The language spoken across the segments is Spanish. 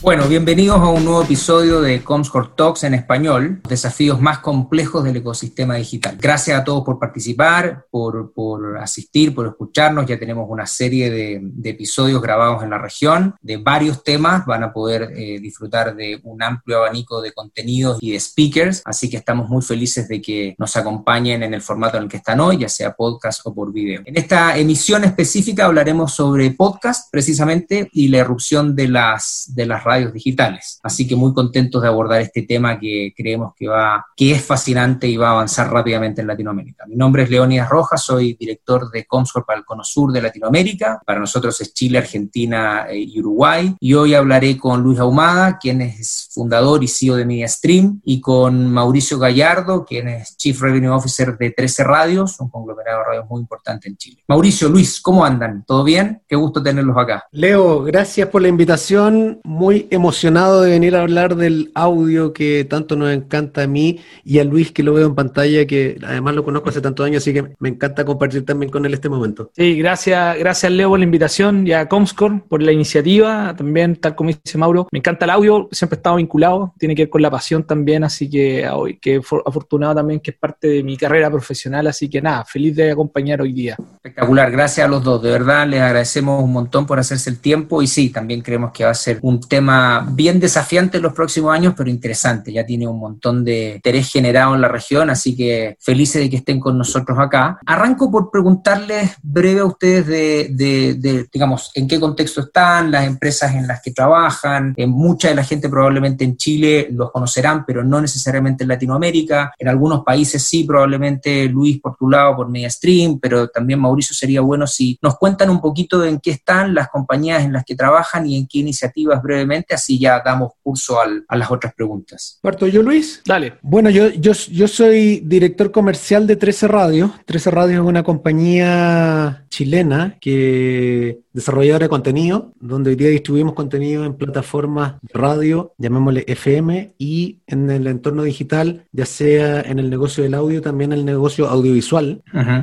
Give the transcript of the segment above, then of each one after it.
Bueno, bienvenidos a un nuevo episodio de Comscore Talks en español, desafíos más complejos del ecosistema digital. Gracias a todos por participar, por, por asistir, por escucharnos. Ya tenemos una serie de, de, episodios grabados en la región de varios temas. Van a poder eh, disfrutar de un amplio abanico de contenidos y de speakers. Así que estamos muy felices de que nos acompañen en el formato en el que están hoy, ya sea podcast o por video. En esta emisión específica hablaremos sobre podcast precisamente y la erupción de las, de las radios digitales. Así que muy contentos de abordar este tema que creemos que, va, que es fascinante y va a avanzar rápidamente en Latinoamérica. Mi nombre es Leonidas Rojas, soy director de Comscore para el Cono Sur de Latinoamérica. Para nosotros es Chile, Argentina eh, y Uruguay. Y hoy hablaré con Luis Ahumada, quien es fundador y CEO de MediaStream, y con Mauricio Gallardo, quien es Chief Revenue Officer de 13 Radios, un conglomerado de radios muy importante en Chile. Mauricio, Luis, ¿cómo andan? ¿Todo bien? Qué gusto tenerlos acá. Leo, gracias por la invitación. Muy emocionado de venir a hablar del audio que tanto nos encanta a mí y a Luis que lo veo en pantalla, que además lo conozco hace tantos años, así que me encanta compartir también con él este momento. Sí, gracias, gracias Leo por la invitación y a Comscore por la iniciativa. También, tal como dice Mauro, me encanta el audio, siempre he estado vinculado, tiene que ver con la pasión también, así que hoy, que afortunado también que es parte de mi carrera profesional, así que nada, feliz de acompañar hoy día. Espectacular, gracias a los dos, de verdad les agradecemos un montón por hacerse el tiempo y sí, también creemos que va a ser un tema bien desafiante en los próximos años, pero interesante. Ya tiene un montón de interés generado en la región, así que felices de que estén con nosotros acá. Arranco por preguntarles breve a ustedes de, digamos, en qué contexto están, las empresas en las que trabajan. En mucha de la gente probablemente en Chile los conocerán, pero no necesariamente en Latinoamérica. En algunos países sí, probablemente Luis por tu lado, por MediaStream, pero también Mauricio sería bueno si nos cuentan un poquito en qué están las compañías en las que trabajan y en qué iniciativas brevemente así ya damos curso a las otras preguntas. Parto yo, Luis. Dale. Bueno, yo, yo, yo soy director comercial de 13 Radio. 13 Radio es una compañía chilena que desarrolladora de contenido, donde hoy día distribuimos contenido en plataformas de radio, llamémosle FM, y en el entorno digital, ya sea en el negocio del audio, también en el negocio audiovisual.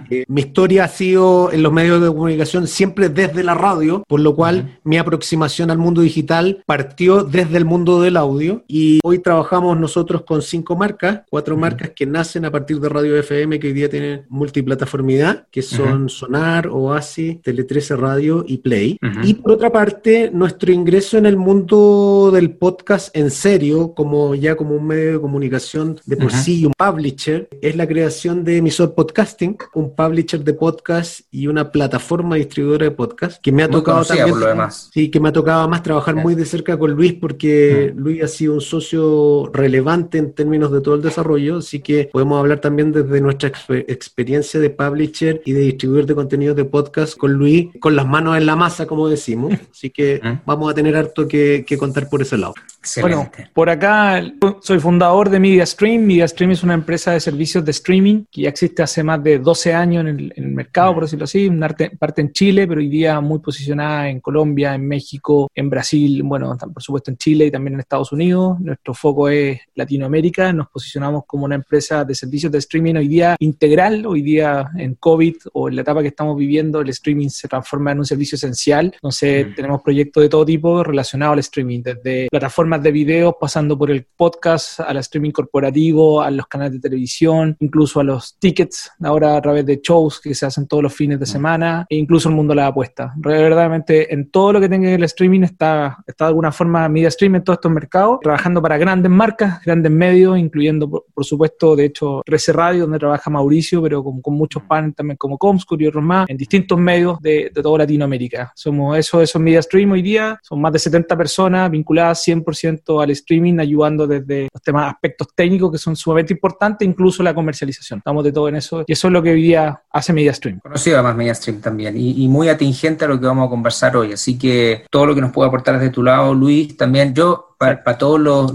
Eh, mi historia ha sido en los medios de comunicación siempre desde la radio, por lo cual mi aproximación al mundo digital partió desde el mundo del audio y hoy trabajamos nosotros con cinco marcas, cuatro marcas que nacen a partir de radio FM, que hoy día tienen multiplataformidad, que son Sonar, Oasis, Tele 13 Radio y Play. Y por otra parte, nuestro ingreso en el mundo del podcast en serio, como ya como un medio de comunicación de por sí, un publisher, es la creación de Emisor Podcasting, un publisher de podcast y una plataforma distribuidora de podcast, que me ha tocado también, por lo demás. Sí, que me ha tocado más trabajar muy de cerca con Luis porque Luis ha sido un socio relevante en términos de todo el desarrollo, así que podemos hablar también desde nuestra experiencia de publisher y de distribuidor de contenidos de podcast con Luis, con las manos en la masa, como decimos. Así que vamos a tener harto que, contar por ese lado. Bueno, por acá soy fundador de MediaStream. MediaStream es una empresa de servicios de streaming que ya existe hace más de 12 años en el, mercado, por decirlo así, una parte en Chile, pero hoy día muy posicionada en Colombia, en México, en Brasil, bueno, por supuesto en Chile y también en Estados Unidos. Nuestro foco es Latinoamérica. Nos posicionamos como una empresa de servicios de streaming hoy día integral. Hoy día en COVID o en la etapa que estamos viviendo, el streaming se transforma en un servicio esencial. Entonces, tenemos proyectos de todo tipo relacionados al streaming, desde plataformas de videos, pasando por el podcast, al streaming corporativo, a los canales de televisión, incluso a los tickets, ahora a través de shows que se hacen todos los fines de semana, e incluso el mundo de la apuesta. Verdaderamente, en todo lo que tenga el streaming está, está de alguna forma media streaming en todos estos mercados, trabajando para grandes marcas, grandes medios, incluyendo, por, supuesto, de hecho, 13 Radio, donde trabaja Mauricio, pero con, con muchos panes también como Comscore y otros más, en distintos medios de, de toda Latinoamérica. Somos eso, eso Media Stream hoy día, son más de 70 personas vinculadas 100% al streaming, ayudando desde los temas, aspectos técnicos que son sumamente importantes, incluso la comercialización. Estamos de todo en eso y eso es lo que hoy día hace MediaStream. Conocido además MediaStream también y, y muy atingente a lo que vamos a conversar hoy, así que todo lo que nos pueda aportar desde tu lado, Luis, también yo para, todos los,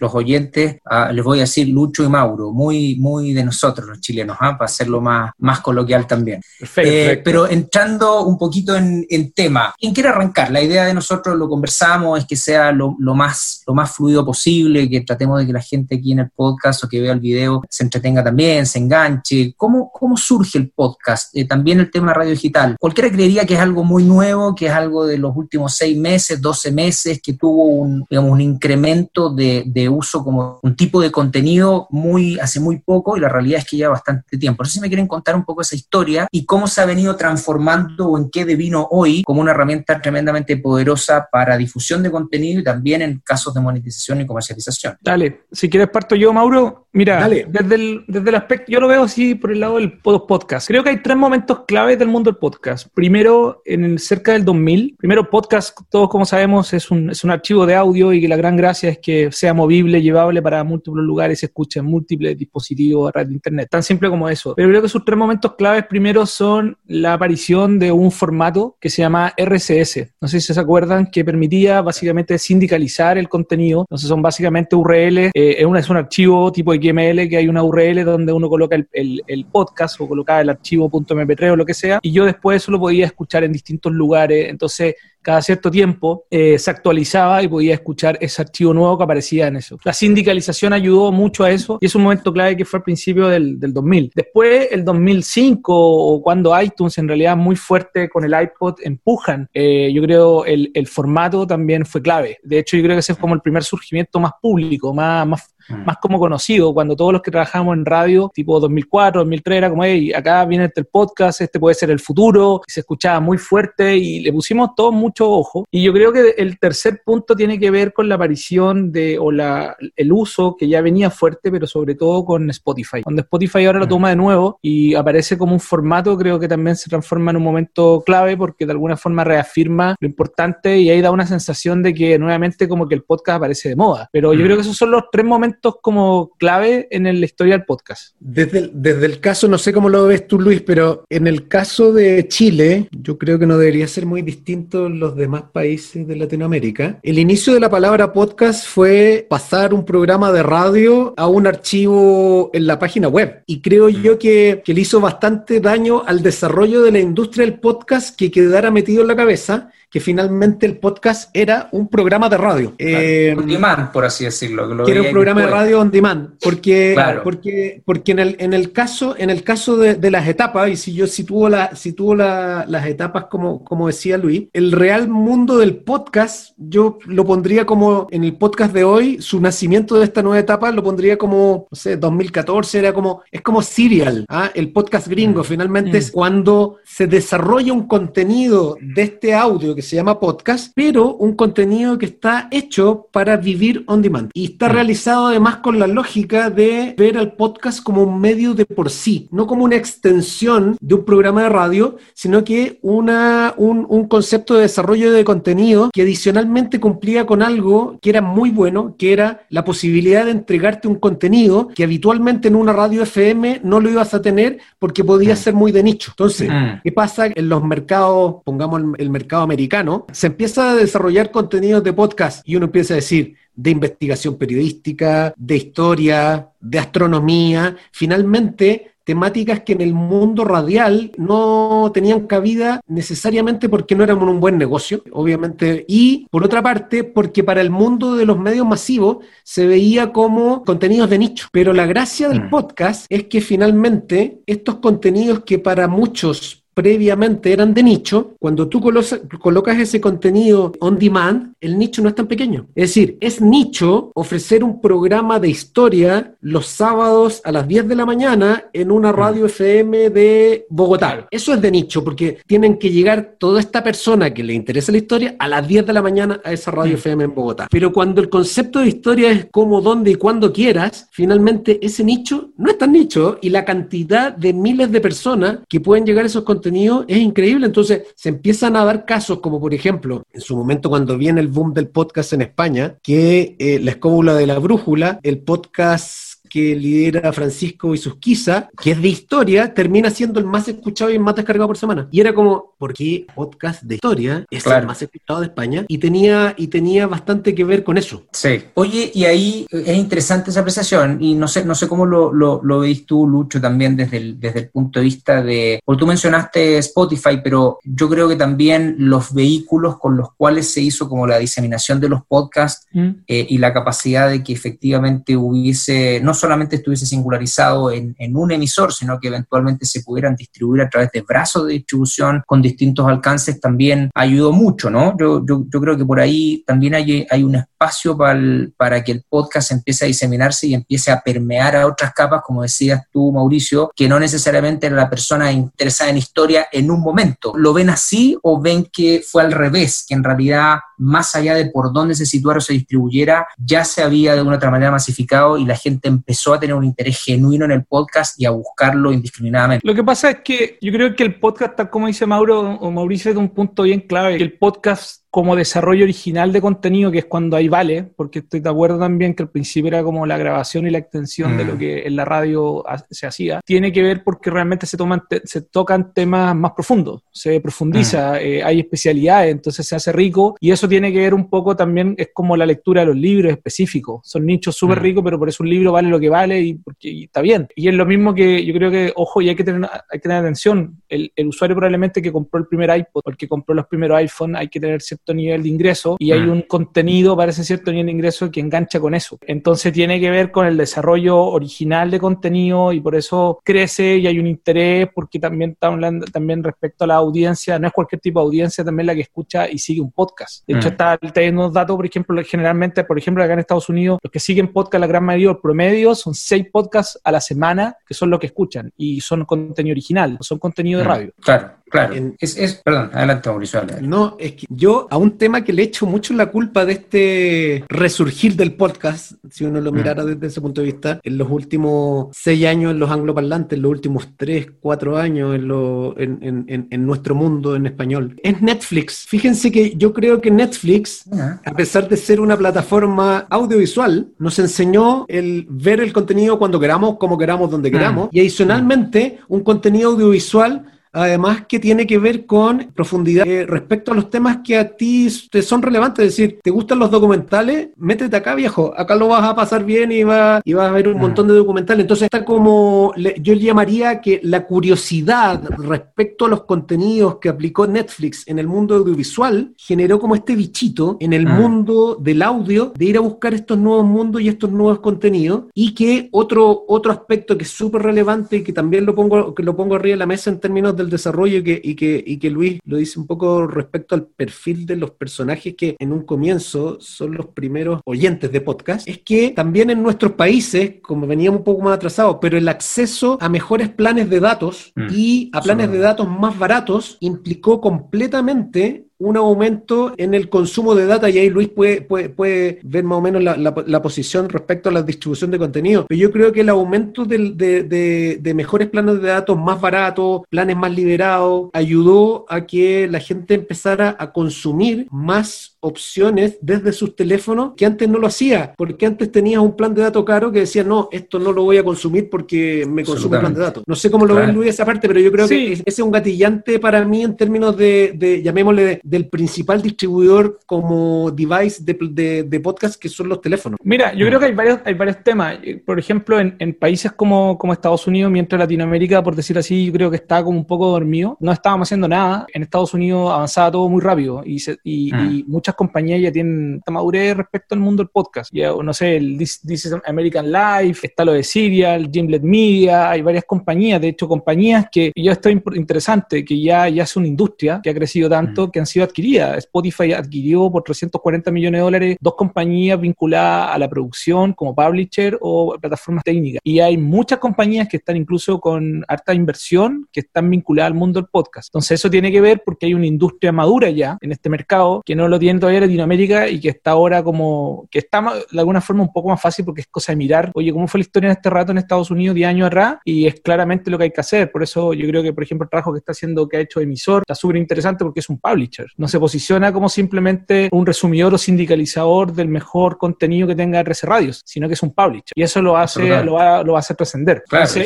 los, oyentes, ah, les voy a decir Lucho y Mauro, muy, muy de nosotros los chilenos, ¿ah? para hacerlo más, más coloquial también. Eh, pero entrando un poquito en, en, tema, ¿quién quiere arrancar? La idea de nosotros, lo conversamos, es que sea lo, lo, más, lo más fluido posible, que tratemos de que la gente aquí en el podcast o que vea el video se entretenga también, se enganche. ¿Cómo, cómo surge el podcast? Eh, también el tema radio digital. Cualquiera creería que es algo muy nuevo, que es algo de los últimos seis meses, doce meses, que tuvo un, digamos, un incremento de, de uso como un tipo de contenido muy, hace muy poco y la realidad es que ya bastante tiempo. Por eso si me quieren contar un poco esa historia y cómo se ha venido transformando o en qué devino hoy como una herramienta tremendamente poderosa para difusión de contenido y también en casos de monetización y comercialización. Dale, si quieres parto yo, Mauro. Mira, Desde, el, desde el aspecto, yo lo veo así por el lado del podcast. Creo que hay tres momentos claves del mundo del podcast. Primero, en el, cerca del 2000. Primero, podcast, todos como sabemos, es un, es un archivo de audio y que la gran gracia es que sea movible, llevable para múltiples lugares, se escucha en múltiples dispositivos, radio, internet. Tan simple como eso. Pero creo que sus tres momentos claves primero son la aparición de un formato que se llama RCS. No sé si se acuerdan que permitía básicamente sindicalizar el contenido. Entonces son básicamente URL, eh, es, un, es un archivo tipo XML que hay una URL donde uno coloca el podcast o colocaba el archivo .mp3 o lo que sea y yo después eso lo podía escuchar en distintos lugares. Entonces cada cierto tiempo eh, se actualizaba y podía escuchar ese archivo nuevo que aparecía en eso. La sindicalización ayudó mucho a eso y es un momento clave que fue al principio del, del 2000. Después, el 2005 o cuando iTunes en realidad muy fuerte con el iPod empujan, eh, yo creo el, el formato también fue clave. De hecho, yo creo que ese fue como el primer surgimiento más público, más, más. Más como conocido, cuando todos los que trabajamos en radio, tipo 2004, 2003, era como, hey, acá viene este el podcast, este puede ser el futuro, y se escuchaba muy fuerte y le pusimos todo mucho ojo. Y yo creo que el tercer punto tiene que ver con la aparición de, o la, el uso que ya venía fuerte, pero sobre todo con Spotify. Cuando Spotify ahora lo mm. toma de nuevo y aparece como un formato, creo que también se transforma en un momento clave porque de alguna forma reafirma lo importante y ahí da una sensación de que nuevamente como que el podcast aparece de moda. Pero yo mm. creo que esos son los tres momentos como clave en la historia del podcast? Desde el, desde el caso, no sé cómo lo ves tú, Luis, pero en el caso de Chile, yo creo que no debería ser muy distinto los demás países de Latinoamérica. El inicio de la palabra podcast fue pasar un programa de radio a un archivo en la página web. Y creo mm. yo que, que le hizo bastante daño al desarrollo de la industria del podcast que quedara metido en la cabeza que finalmente el podcast era un programa de radio. Eh, on demand, por así decirlo. Que, era un programa de radio on demand, porque, porque, porque en, el, en el caso, en el caso de, las etapas, y si yo sitúo, la, sitúo la, las etapas como, como decía Luis, el real mundo del podcast, yo lo pondría como en el podcast de hoy, su nacimiento de esta nueva etapa lo pondría como, no sé, 2014, era como, es como Serial, ¿ah? el podcast gringo, mm. finalmente es mm. cuando se desarrolla un contenido de este audio que se llama podcast, pero un contenido que está hecho para vivir on demand. Y está mm. realizado además con la lógica de ver al podcast como un medio de por sí, no como una extensión de un programa de radio, sino que una, un, un concepto de desarrollo de contenido que adicionalmente cumplía con algo que era muy bueno, que era la posibilidad de entregarte un contenido que habitualmente en una radio FM no lo ibas a tener porque podía mm. ser muy de nicho. Entonces, mm. ¿qué pasa en los mercados, pongamos el mercado americano? Se empieza a desarrollar contenidos de podcast y uno empieza a decir de investigación periodística, de historia, de astronomía, finalmente temáticas que en el mundo radial no tenían cabida necesariamente porque no eran un buen negocio, obviamente, y por otra parte porque para el mundo de los medios masivos se veía como contenidos de nicho. Pero la gracia del mm. podcast es que finalmente estos contenidos que para muchos previamente eran de nicho, cuando tú colocas ese contenido on demand, el nicho no es tan pequeño. Es decir, es nicho ofrecer un programa de historia los sábados a las 10 de la mañana en una mm. radio FM de Bogotá. Eso es de nicho porque tienen que llegar toda esta persona que le interesa la historia a las 10 de la mañana a esa radio mm. FM en Bogotá. Pero cuando el concepto de historia es como, dónde y cuando quieras, finalmente ese nicho no es tan nicho y la cantidad de miles de personas que pueden llegar a esos contenidos contenido es increíble. Entonces se empiezan a dar casos como por ejemplo, en su momento cuando viene el boom del podcast en España, que eh, la escóbula de la brújula, el podcast que lidera Francisco y sus quizás, que es de historia, termina siendo el más escuchado y el más descargado por semana. Y era como, ¿por qué podcast de historia es el más escuchado de España? Y tenía, y tenía bastante que ver con eso. Sí. Oye, y ahí es interesante esa apreciación, y no sé, no sé cómo lo, lo, veis tú, Lucho, también desde el, desde el punto de vista de, porque tú mencionaste Spotify, pero yo creo que también los vehículos con los cuales se hizo como la diseminación de los podcasts mm. eh, y la capacidad de que efectivamente hubiese, no solamente estuviese singularizado en, un emisor, sino que eventualmente se pudieran distribuir a través de brazos de distribución con distintos alcances, también ayudó mucho, ¿no? Yo, creo que por ahí también hay, hay un espacio para, para que el podcast empiece a diseminarse y empiece a permear a otras capas, como decías tú, Mauricio, que no necesariamente era la persona interesada en historia en un momento. ¿Lo ven así o ven que fue al revés, que en realidad, más allá de por dónde se situara o se distribuyera, ya se había de una otra manera masificado y la gente empezó a tener un interés genuino en el podcast y a buscarlo indiscriminadamente? Lo que pasa es que yo creo que el podcast, tal como dice Mauro o Mauricio, es un punto bien clave, que el podcast como desarrollo original de contenido, que es cuando ahí vale, porque estoy de acuerdo también que al principio era como la grabación y la extensión de lo mm. que en la radio se hacía, tiene que ver porque realmente se, toman se tocan temas más profundos, se profundiza, mm. eh, hay especialidades, entonces se hace rico y eso tiene que ver un poco también, es como la lectura de los libros específicos, son nichos súper mm. ricos, pero por eso un libro vale lo que vale y, porque, está bien. Y es lo mismo que yo creo que, ojo, y hay que tener, hay que tener atención, el, el usuario probablemente que compró el primer iPod o el que compró los primeros iPhone, hay que tener cierto nivel de ingreso y hay mm. un contenido para ese cierto nivel de ingreso que engancha con eso. Entonces tiene que ver con el desarrollo original de contenido y por eso crece y hay un interés porque también está hablando también respecto a la audiencia, no es cualquier tipo de audiencia también la que escucha y sigue un podcast. De hecho, mm. está teniendo unos datos, por ejemplo, generalmente, por ejemplo, acá en Estados Unidos, los que siguen podcast, la gran mayoría, el promedio, son seis podcasts a la semana que son los que escuchan y son contenido original, son contenido de mm. radio. Claro. Claro, es, perdón, adelante Mauricio. No, es que yo a un tema que le echo mucho la culpa de este resurgir del podcast, si uno lo mm. mirara desde ese punto de vista, en los últimos seis años en los angloparlantes, en los últimos tres, cuatro años en, lo, en, en, en, nuestro mundo en español, es Netflix. Fíjense que yo creo que Netflix, a pesar de ser una plataforma audiovisual, nos enseñó el ver el contenido cuando queramos, como queramos, donde mm. queramos, y adicionalmente un contenido audiovisual además que tiene que ver con profundidad eh, respecto a los temas que a ti te son relevantes. Es decir, ¿te gustan los documentales? Métete acá, viejo. Acá lo vas a pasar bien y, va, y vas a ver un mm. montón de documentales. Entonces está como, yo llamaría que la curiosidad respecto a los contenidos que aplicó Netflix en el mundo audiovisual generó como este bichito en el mm. mundo del audio de ir a buscar estos nuevos mundos y estos nuevos contenidos. Y que otro, otro aspecto que es súper relevante y que también lo pongo, que lo pongo arriba de la mesa en términos de el desarrollo y que, y, que, y que Luis lo dice un poco respecto al perfil de los personajes que en un comienzo son los primeros oyentes de podcast, es que también en nuestros países, como veníamos un poco más atrasados, pero el acceso a mejores planes de datos mm. y a planes de datos más baratos implicó completamente un aumento en el consumo de data y ahí Luis puede, puede, ver más o menos la, posición respecto a la distribución de contenido. Pero yo creo que el aumento de, mejores planes de datos más baratos, planes más liberados, ayudó a que la gente empezara a consumir más opciones desde sus teléfonos que antes no lo hacía, porque antes tenías un plan de datos caro que decía, no, esto no lo voy a consumir porque me consume el plan de datos. No sé cómo lo ven Luis esa parte, pero yo creo que ese es un gatillante para mí en términos de, de llamémosle, del principal distribuidor como device de, de, podcast que son los teléfonos. Mira, yo creo que hay varios, hay varios temas. Por ejemplo, en, en, países como, como Estados Unidos, mientras Latinoamérica, por decir así, yo creo que está como un poco dormido. No estábamos haciendo nada. En Estados Unidos avanzaba todo muy rápido y, y, mm. muchas compañías ya tienen madurez respecto al mundo del podcast. Ya, no sé, el This, is American Life, está lo de Serial, Gimlet Media, hay varias compañías, de hecho, compañías que ya está interesante, que ya, ya es una industria que ha crecido tanto, mm. que han sido adquirida. Spotify adquirió por 340 millones de dólares dos compañías vinculadas a la producción como publisher o plataformas técnicas. Y hay muchas compañías que están incluso con harta inversión que están vinculadas al mundo del podcast. Entonces eso tiene que ver porque hay una industria madura ya en este mercado que no lo tienen todavía Latinoamérica y que está ahora como, que está de alguna forma un poco más fácil porque es cosa de mirar, oye, ¿cómo fue la historia en este rato en Estados Unidos 10 años atrás? Y es claramente lo que hay que hacer. Por eso yo creo que, por ejemplo, el trabajo que está haciendo, que ha hecho emisor, está súper interesante porque es un publisher. No se posiciona como simplemente un resumidor o sindicalizador del mejor contenido que tenga RC Radios, sino que es un publisher. Y eso lo hace, lo va, lo va a hacer trascender.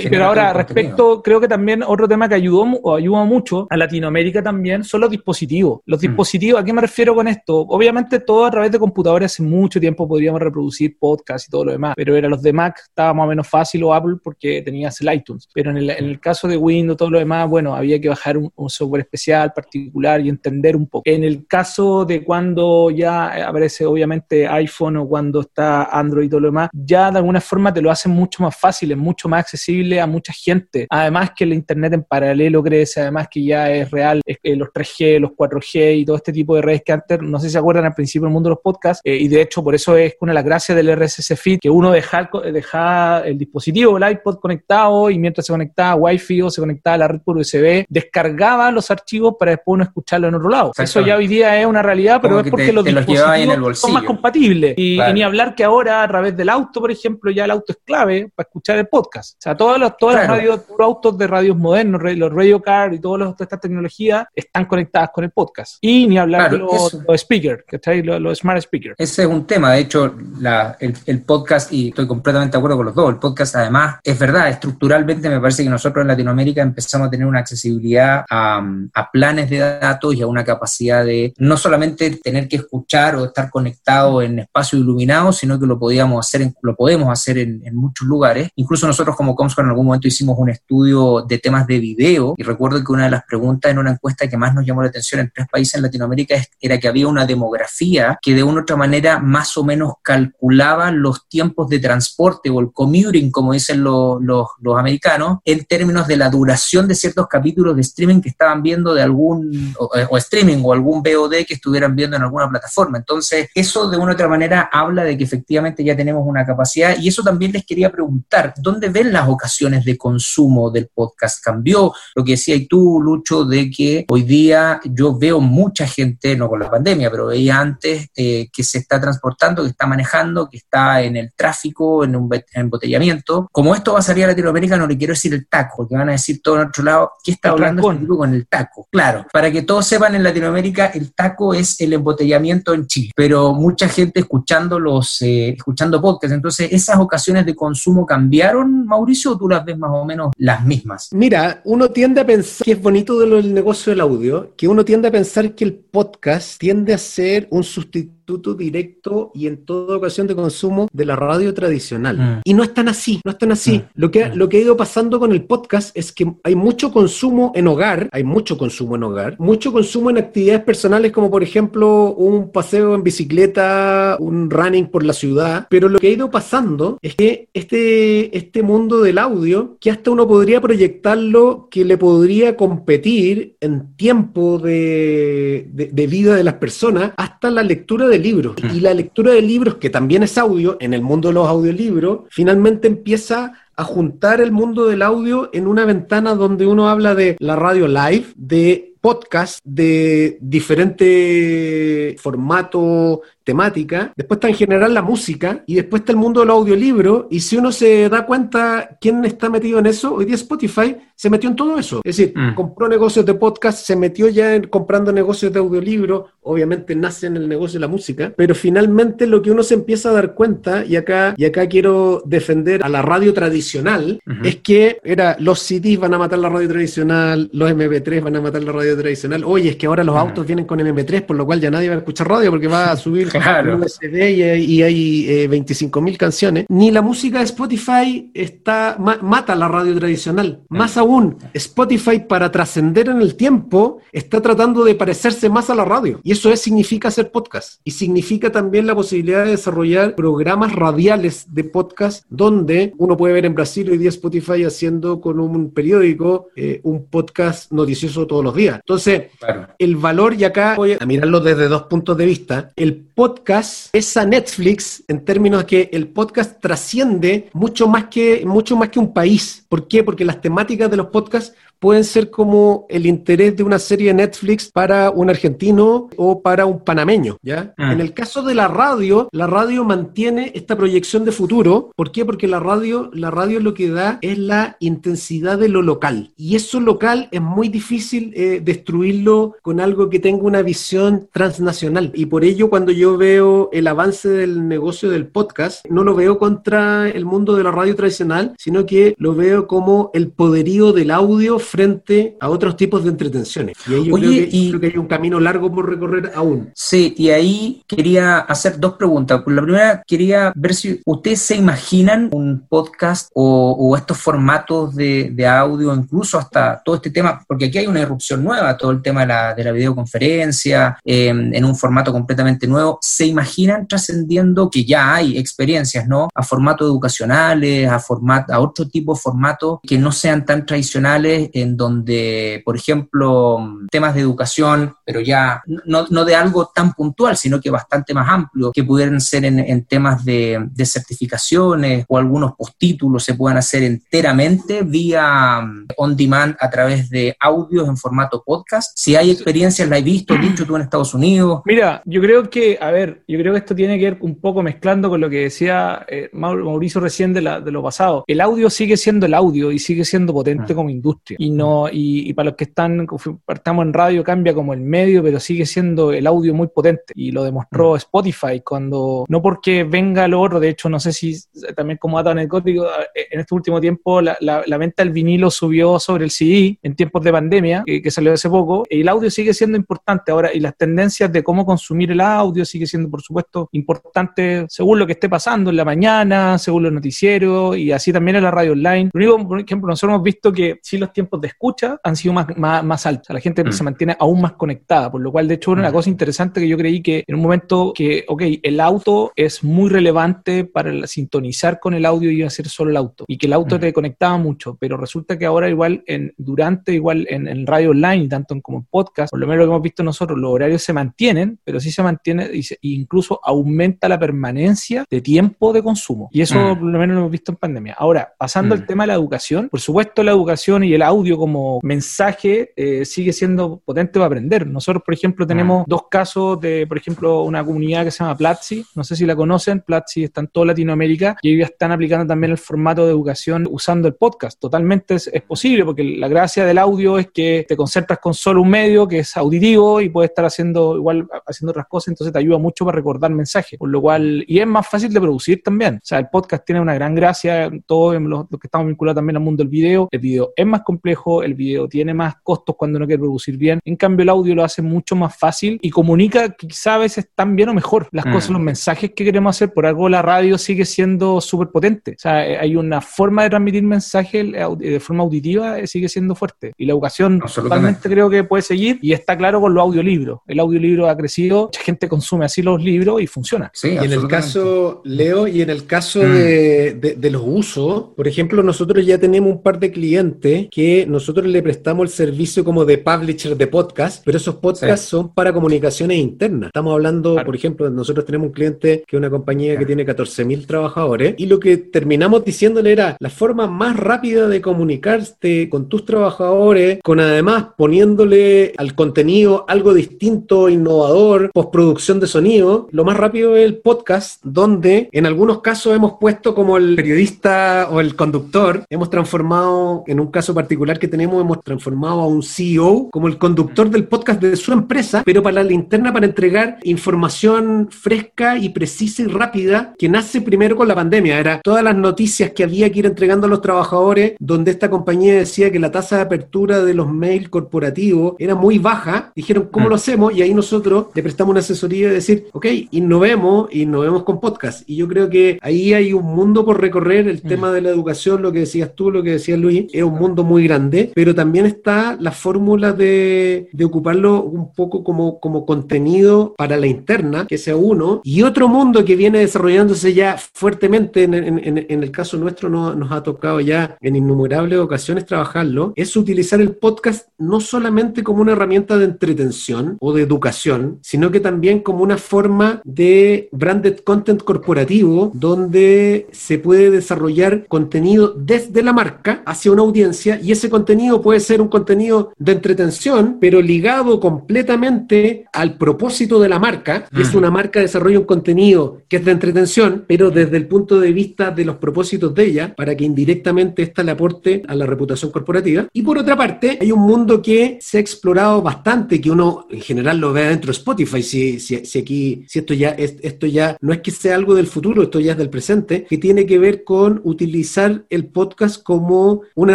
pero ahora, respecto, creo que también otro tema que ayudó o ayuda mucho a Latinoamérica también son los dispositivos. Los mm. dispositivos, ¿a qué me refiero con esto? Obviamente todo a través de computadores hace mucho tiempo podríamos reproducir podcasts y todo lo demás, pero era los de Mac estaba más o menos fácil o Apple porque tenías el iTunes. Pero en el, caso de Windows, todo lo demás, bueno, había que bajar un, software especial, particular y entender un poco. En el caso de cuando ya aparece obviamente iPhone o cuando está Android y todo lo demás, ya de alguna forma te lo hacen mucho más fácil, es mucho más accesible a mucha gente. Además que el Internet en paralelo crece, además que ya es real, los 3G, los 4G y todo este tipo de redes que antes, no sé si se acuerdan al principio del mundo de los podcasts, eh, y de hecho por eso es una de las gracias del RSS Feed, que uno deja, deja el dispositivo, el iPod conectado y mientras se conectaba a Wi-Fi o se conectaba a la red por USB, descargaba los archivos para después uno escucharlo en otro lado. Eso ya hoy día es una realidad, pero es porque los dispositivos son más compatibles. Y, ni hablar que ahora a través del auto, por ejemplo, ya el auto es clave para escuchar el podcast. O sea, todos los, todas las radios, autos de radios modernos, los radio car y todas estas tecnologías están conectadas con el podcast. Y ni hablar de los, speakers, los, los, smart speakers. Ese es un tema. De hecho, la, el, el, podcast, y estoy completamente de acuerdo con los dos, el podcast además, es verdad, estructuralmente me parece que nosotros en Latinoamérica empezamos a tener una accesibilidad a, a planes de datos y a una capacidad de no solamente tener que escuchar o estar conectado en espacio iluminado, sino que lo podíamos hacer, lo podemos hacer en, en muchos lugares. Incluso nosotros como Comscore en algún momento hicimos un estudio de temas de video y recuerdo que una de las preguntas en una encuesta que más nos llamó la atención en tres países en Latinoamérica era que había una demografía que de una u otra manera más o menos calculaba los tiempos de transporte o el commuting, como dicen los, los, americanos, en términos de la duración de ciertos capítulos de streaming que estaban viendo de algún, o, o streaming o algún VOD que estuvieran viendo en alguna plataforma. Entonces, eso de una u otra manera habla de que efectivamente ya tenemos una capacidad y eso también les quería preguntar, ¿dónde ven las ocasiones de consumo del podcast? ¿Cambió lo que decía y tú, Lucho, de que hoy día yo veo mucha gente, no con la pandemia, pero veía antes eh, que se está transportando, que está manejando, que está en el tráfico, en un embotellamiento. Como esto va a salir a Latinoamérica, no le quiero decir el taco, porque van a decir todo en otro lado, ¿qué está hablando este tipo con el taco? Claro, para que todos sepan en Latinoamérica, el taco es el embotellamiento en Chile, pero mucha gente escuchando los, eh, escuchando podcasts. Entonces, ¿esas ocasiones de consumo cambiaron, Mauricio, o tú las ves más o menos las mismas? Mira, uno tiende a pensar que es bonito del negocio del audio, que uno tiende a pensar que el podcast tiende a ser un sustituto directo y en toda ocasión de consumo de la radio tradicional. Mm. Y no es tan así, no es tan así. Mm. Lo, que, mm. lo que ha ido pasando con el podcast es que hay mucho consumo en hogar, hay mucho consumo en hogar, mucho consumo en actividades personales como por ejemplo un paseo en bicicleta, un running por la ciudad, pero lo que ha ido pasando es que este, este mundo del audio, que hasta uno podría proyectarlo, que le podría competir en tiempo de, de, de vida de las personas, hasta la lectura de libros. Y la lectura de libros, que también es audio, en el mundo de los audiolibros, finalmente empieza a juntar el mundo del audio en una ventana donde uno habla de la radio live, de podcast de diferente formato, temática, después está en general la música y después está el mundo del audiolibro. Y si uno se da cuenta quién está metido en eso, hoy día Spotify se metió en todo eso, es decir, mm. compró negocios de podcast, se metió ya en, comprando negocios de audiolibro, obviamente nace en el negocio de la música, pero finalmente lo que uno se empieza a dar cuenta y acá y acá quiero defender a la radio tradicional es que era los CDs van a matar la radio tradicional, los MP3 van a matar la radio tradicional. Oye, es que ahora los autos vienen con MP3, por lo cual ya nadie va a escuchar radio porque va a subir claro. USB y hay, y hay eh, 25.000 canciones. Ni la música de Spotify está mata la radio tradicional. Más aún, Spotify para trascender en el tiempo está tratando de parecerse más a la radio. Y eso es, significa hacer podcast. Y significa también la posibilidad de desarrollar programas radiales de podcast donde uno puede ver en Brasil hoy día Spotify haciendo con un periódico eh, un podcast noticioso todos los días. Entonces, el valor, y acá voy a mirarlo desde dos puntos de vista, el podcast es a Netflix en términos de que el podcast trasciende mucho más que, mucho más que un país. ¿Por qué? Porque las temáticas de los podcasts pueden ser como el interés de una serie de Netflix para un argentino o para un panameño, ¿ya? Mm. En el caso de la radio, la radio mantiene esta proyección de futuro. ¿Por qué? Porque la radio, la radio lo que da es la intensidad de lo local. Y eso local es muy difícil eh, destruirlo con algo que tenga una visión transnacional. Y por ello, cuando yo veo el avance del negocio del podcast, no lo veo contra el mundo de la radio tradicional, sino que lo veo como el poderío del audio frente a otros tipos de entretenciones. Y ahí yo Oye, creo, que, y- creo que hay un camino largo por recorrer aún. Sí, y ahí quería hacer dos preguntas. La primera, quería ver si ustedes se imaginan un podcast o, o estos formatos de, de audio, incluso hasta todo este tema, porque aquí hay una irrupción nueva, todo el tema de la, de la videoconferencia, eh, en un formato completamente nuevo. ¿Se imaginan trascendiendo que ya hay experiencias, ¿no? A formatos educacionales, a, format, a otro tipo de formatos que no sean tan tradicionales, en donde, por ejemplo, temas de educación, pero ya no, no de algo tan puntual, sino que bastante más amplio, que pudieran ser en, en temas de, de certificaciones o algunos postítulos se puedan hacer enteramente vía um, on demand a través de audios en formato podcast. Si hay experiencias, la he visto, dicho tú en Estados Unidos. Mira, yo creo que, a ver, yo creo que esto tiene que ver un poco mezclando con lo que decía eh, Maur- Mauricio recién de, la, de lo pasado. El audio sigue siendo el audio y sigue siendo potente Ah. como industria. Y no, y, y para los que están, partamos en radio, cambia como el medio, pero sigue siendo el audio muy potente. Y lo demostró Spotify cuando, no porque venga lo otro, de hecho, no sé si también como dato anecdótico, eh, en este último tiempo la, la- la venta del vinilo subió sobre el CD en tiempos de pandemia, que, que salió hace poco, y el audio sigue siendo importante ahora, y las tendencias de cómo consumir el audio sigue siendo, por supuesto, importante según lo que esté pasando en la mañana, según los noticieros, y así también en la radio online. Lo único, por ejemplo, nosotros hemos visto que sí los tiempos de escucha han sido más, más, más altos, O sea, la gente Mm. se mantiene aún más conectada, por lo cual, de hecho, una Mm. cosa interesante que yo creí que en un momento que, ok, el auto es muy relevante para sintonizar con el audio y hacer solo el auto, y que el auto Mm. te conectaba mucho, pero resulta que ahora igual en, durante, igual en, en radio online, tanto en como en podcast, por lo menos lo que hemos visto nosotros, los horarios se mantienen, pero sí se mantiene y se- e incluso aumenta la permanencia de tiempo de consumo. Y eso por lo menos lo hemos visto en pandemia. Ahora, pasando al tema de la educación, por supuesto la educación y el audio como mensaje eh, sigue siendo potente para aprender. Nosotros, por ejemplo, tenemos dos casos de, por ejemplo, una comunidad que se llama Platzi, no sé si la conocen, Platzi está en toda Latinoamérica y ellos están aplicando también el formato de educación usando el podcast. Totalmente es, es posible porque la gracia del audio es que te concentras con solo un medio que es auditivo y puedes estar haciendo igual haciendo otras cosas, entonces te ayuda mucho para recordar mensajes, por lo cual, y es más fácil de producir también. O sea, el podcast tiene una gran gracia, todos los, los que estamos vinculados también al mundo del video, el video es más complejo, el video tiene más costos cuando no quiere producir bien, en cambio el audio lo hace mucho más fácil y comunica quizá a veces tan bien o mejor las Mm. cosas, los mensajes que queremos hacer, por algo la radio sigue siendo súper potente. O sea, eh, hay una forma de transmitir mensajes eh, de forma auditiva, eh, sigue siendo fuerte. Y la educación Absolutamente. totalmente creo que puede seguir y está claro con los audiolibros. El audiolibro ha crecido, mucha gente consume así los libros y funciona. Sí, Y en el caso, Leo, y en el caso Mm. de, de- de los usos, por ejemplo, nosotros ya tenemos un par de clientes que nosotros le prestamos el servicio como de publisher de podcast, pero esos podcasts son para comunicaciones internas. Estamos hablando, Claro. por ejemplo, nosotros tenemos un cliente que es una compañía que Claro. tiene 14.000 trabajadores y lo que terminamos diciéndole era la forma más rápida de comunicarte con tus trabajadores, con además poniéndole al contenido algo distinto, innovador, postproducción de sonido, lo más rápido es el podcast, donde en algunos casos hemos puesto como el periodista o el conductor, hemos transformado, en un caso particular que tenemos, hemos transformado a un CEO como el conductor del podcast de su empresa, pero para la linterna para entregar información fresca y precisa y rápida que nace primero con la pandemia. Era todas las noticias que había que ir entregando a los trabajadores, donde esta compañía decía que la tasa de apertura de los mails corporativos era muy baja. Dijeron, ¿cómo Mm. lo hacemos? Y ahí nosotros le prestamos una asesoría de decir, ok, innovemos, innovemos con podcast. Y yo creo que ahí hay un mundo por recorrer. El Mm. tema de la educación, lo que decías tú, lo que decía Luis, es un mundo muy grande, pero también está la fórmula de, de ocuparlo un poco como, como contenido para la interna, que sea uno, y otro mundo que viene desarrollándose ya fuertemente, en, en- en- en el caso nuestro no- nos ha tocado ya en innumerables ocasiones trabajarlo, es utilizar el podcast no solamente como una herramienta de entretención o de educación, sino que también como una forma de branded content corporativo donde se puede desarrollar contenido desde la marca hacia una audiencia y ese ese contenido puede ser un contenido de entretención, pero ligado completamente al propósito de la marca, que es una marca desarrolla un contenido que es de entretención, pero desde el punto de vista de los propósitos de ella, para que indirectamente ésta le aporte a la reputación corporativa. Y por otra parte, hay un mundo que se ha explorado bastante, que uno en general lo ve dentro de Spotify, si, si, si aquí, si esto ya, es, esto ya no es que sea algo del futuro, esto ya es del presente, que tiene que ver con utilizar el podcast como una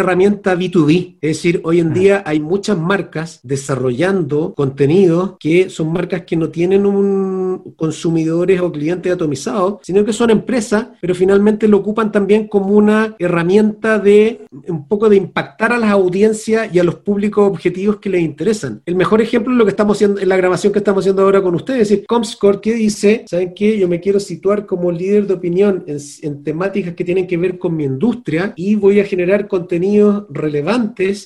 herramienta B2B. Es decir, hoy en día hay muchas marcas desarrollando contenidos que son marcas que no tienen un consumidores o clientes atomizados, sino que son empresas, pero finalmente lo ocupan también como una herramienta de un poco de impactar a las audiencias y a los públicos objetivos que les interesan. El mejor ejemplo es lo que estamos haciendo en la grabación que estamos haciendo ahora con ustedes, es decir, Comscore que dice, ¿saben qué? Yo me quiero situar como líder de opinión en, en temáticas que tienen que ver con mi industria y voy a generar contenidos relevantes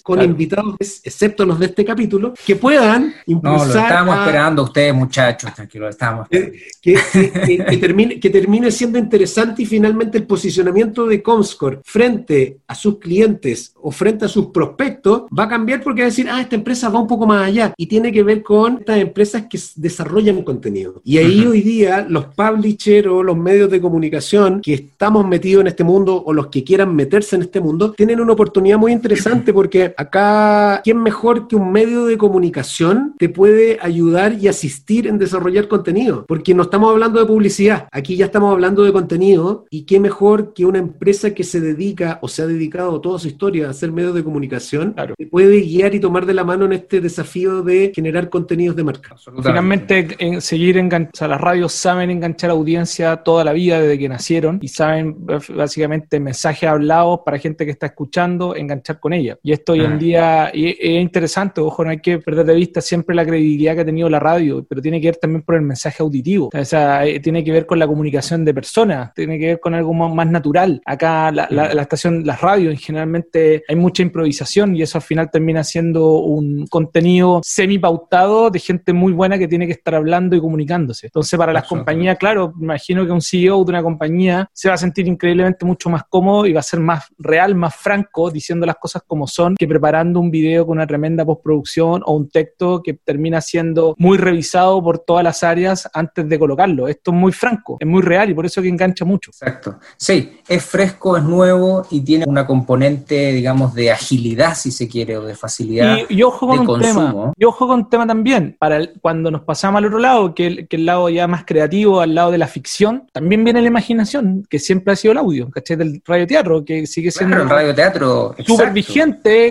con invitados, excepto los de este capítulo, que puedan impulsar. No, lo estábamos esperando ustedes, muchachos, tranquilo, estamos. Que, que, termine, que termine siendo interesante y finalmente el posicionamiento de Comscore frente a sus clientes o frente a sus prospectos va a cambiar porque va a decir, ah, esta empresa va un poco más allá y tiene que ver con estas empresas que desarrollan contenido. Y ahí hoy día los publishers o los medios de comunicación que estamos metidos en este mundo o los que quieran meterse en este mundo tienen una oportunidad muy interesante porque acá, ¿quién mejor que un medio de comunicación te puede ayudar y asistir en desarrollar contenido? Porque no estamos hablando de publicidad, aquí ya estamos hablando de contenido y qué mejor que una empresa que se dedica o se ha dedicado toda su historia a hacer medios de comunicación te puede guiar y tomar de la mano en este desafío de generar contenidos de marca. Finalmente, en seguir enganchando, sea, las radios saben enganchar audiencia toda la vida desde que nacieron y saben básicamente mensajes hablados para gente que está escuchando, enganchar con ella. Y esto hoy en ah. día es interesante, ojo, no hay que perder de vista siempre la credibilidad que ha tenido la radio, pero tiene que ver también por el mensaje auditivo. O sea, eh, tiene que ver con la comunicación de personas, tiene que ver con algo más natural. Acá la, la, estación, las radios, generalmente hay mucha improvisación y eso al final termina siendo un contenido semi pautado de gente muy buena que tiene que estar hablando y comunicándose. Entonces, para las compañías, claro, imagino que un CEO de una compañía se va a sentir increíblemente mucho más cómodo y va a ser más real, más franco, diciendo las cosas como son, que preparando un video con una tremenda postproducción o un texto que termina siendo muy revisado por todas las áreas antes de colocarlo. Esto es muy franco, es muy real y por eso que engancha mucho. Exacto. Sí, es fresco, es nuevo y tiene una componente, digamos, de agilidad, si se quiere, o de facilidad y, ojo con un Tema, y ojo con un tema también, para cuando nos pasamos al otro lado, que el, que el lado ya más creativo, al lado de la ficción, también viene la imaginación, que siempre ha sido el audio, ¿cachai? Del radioteatro, que sigue siendo el radioteatro súper vigente,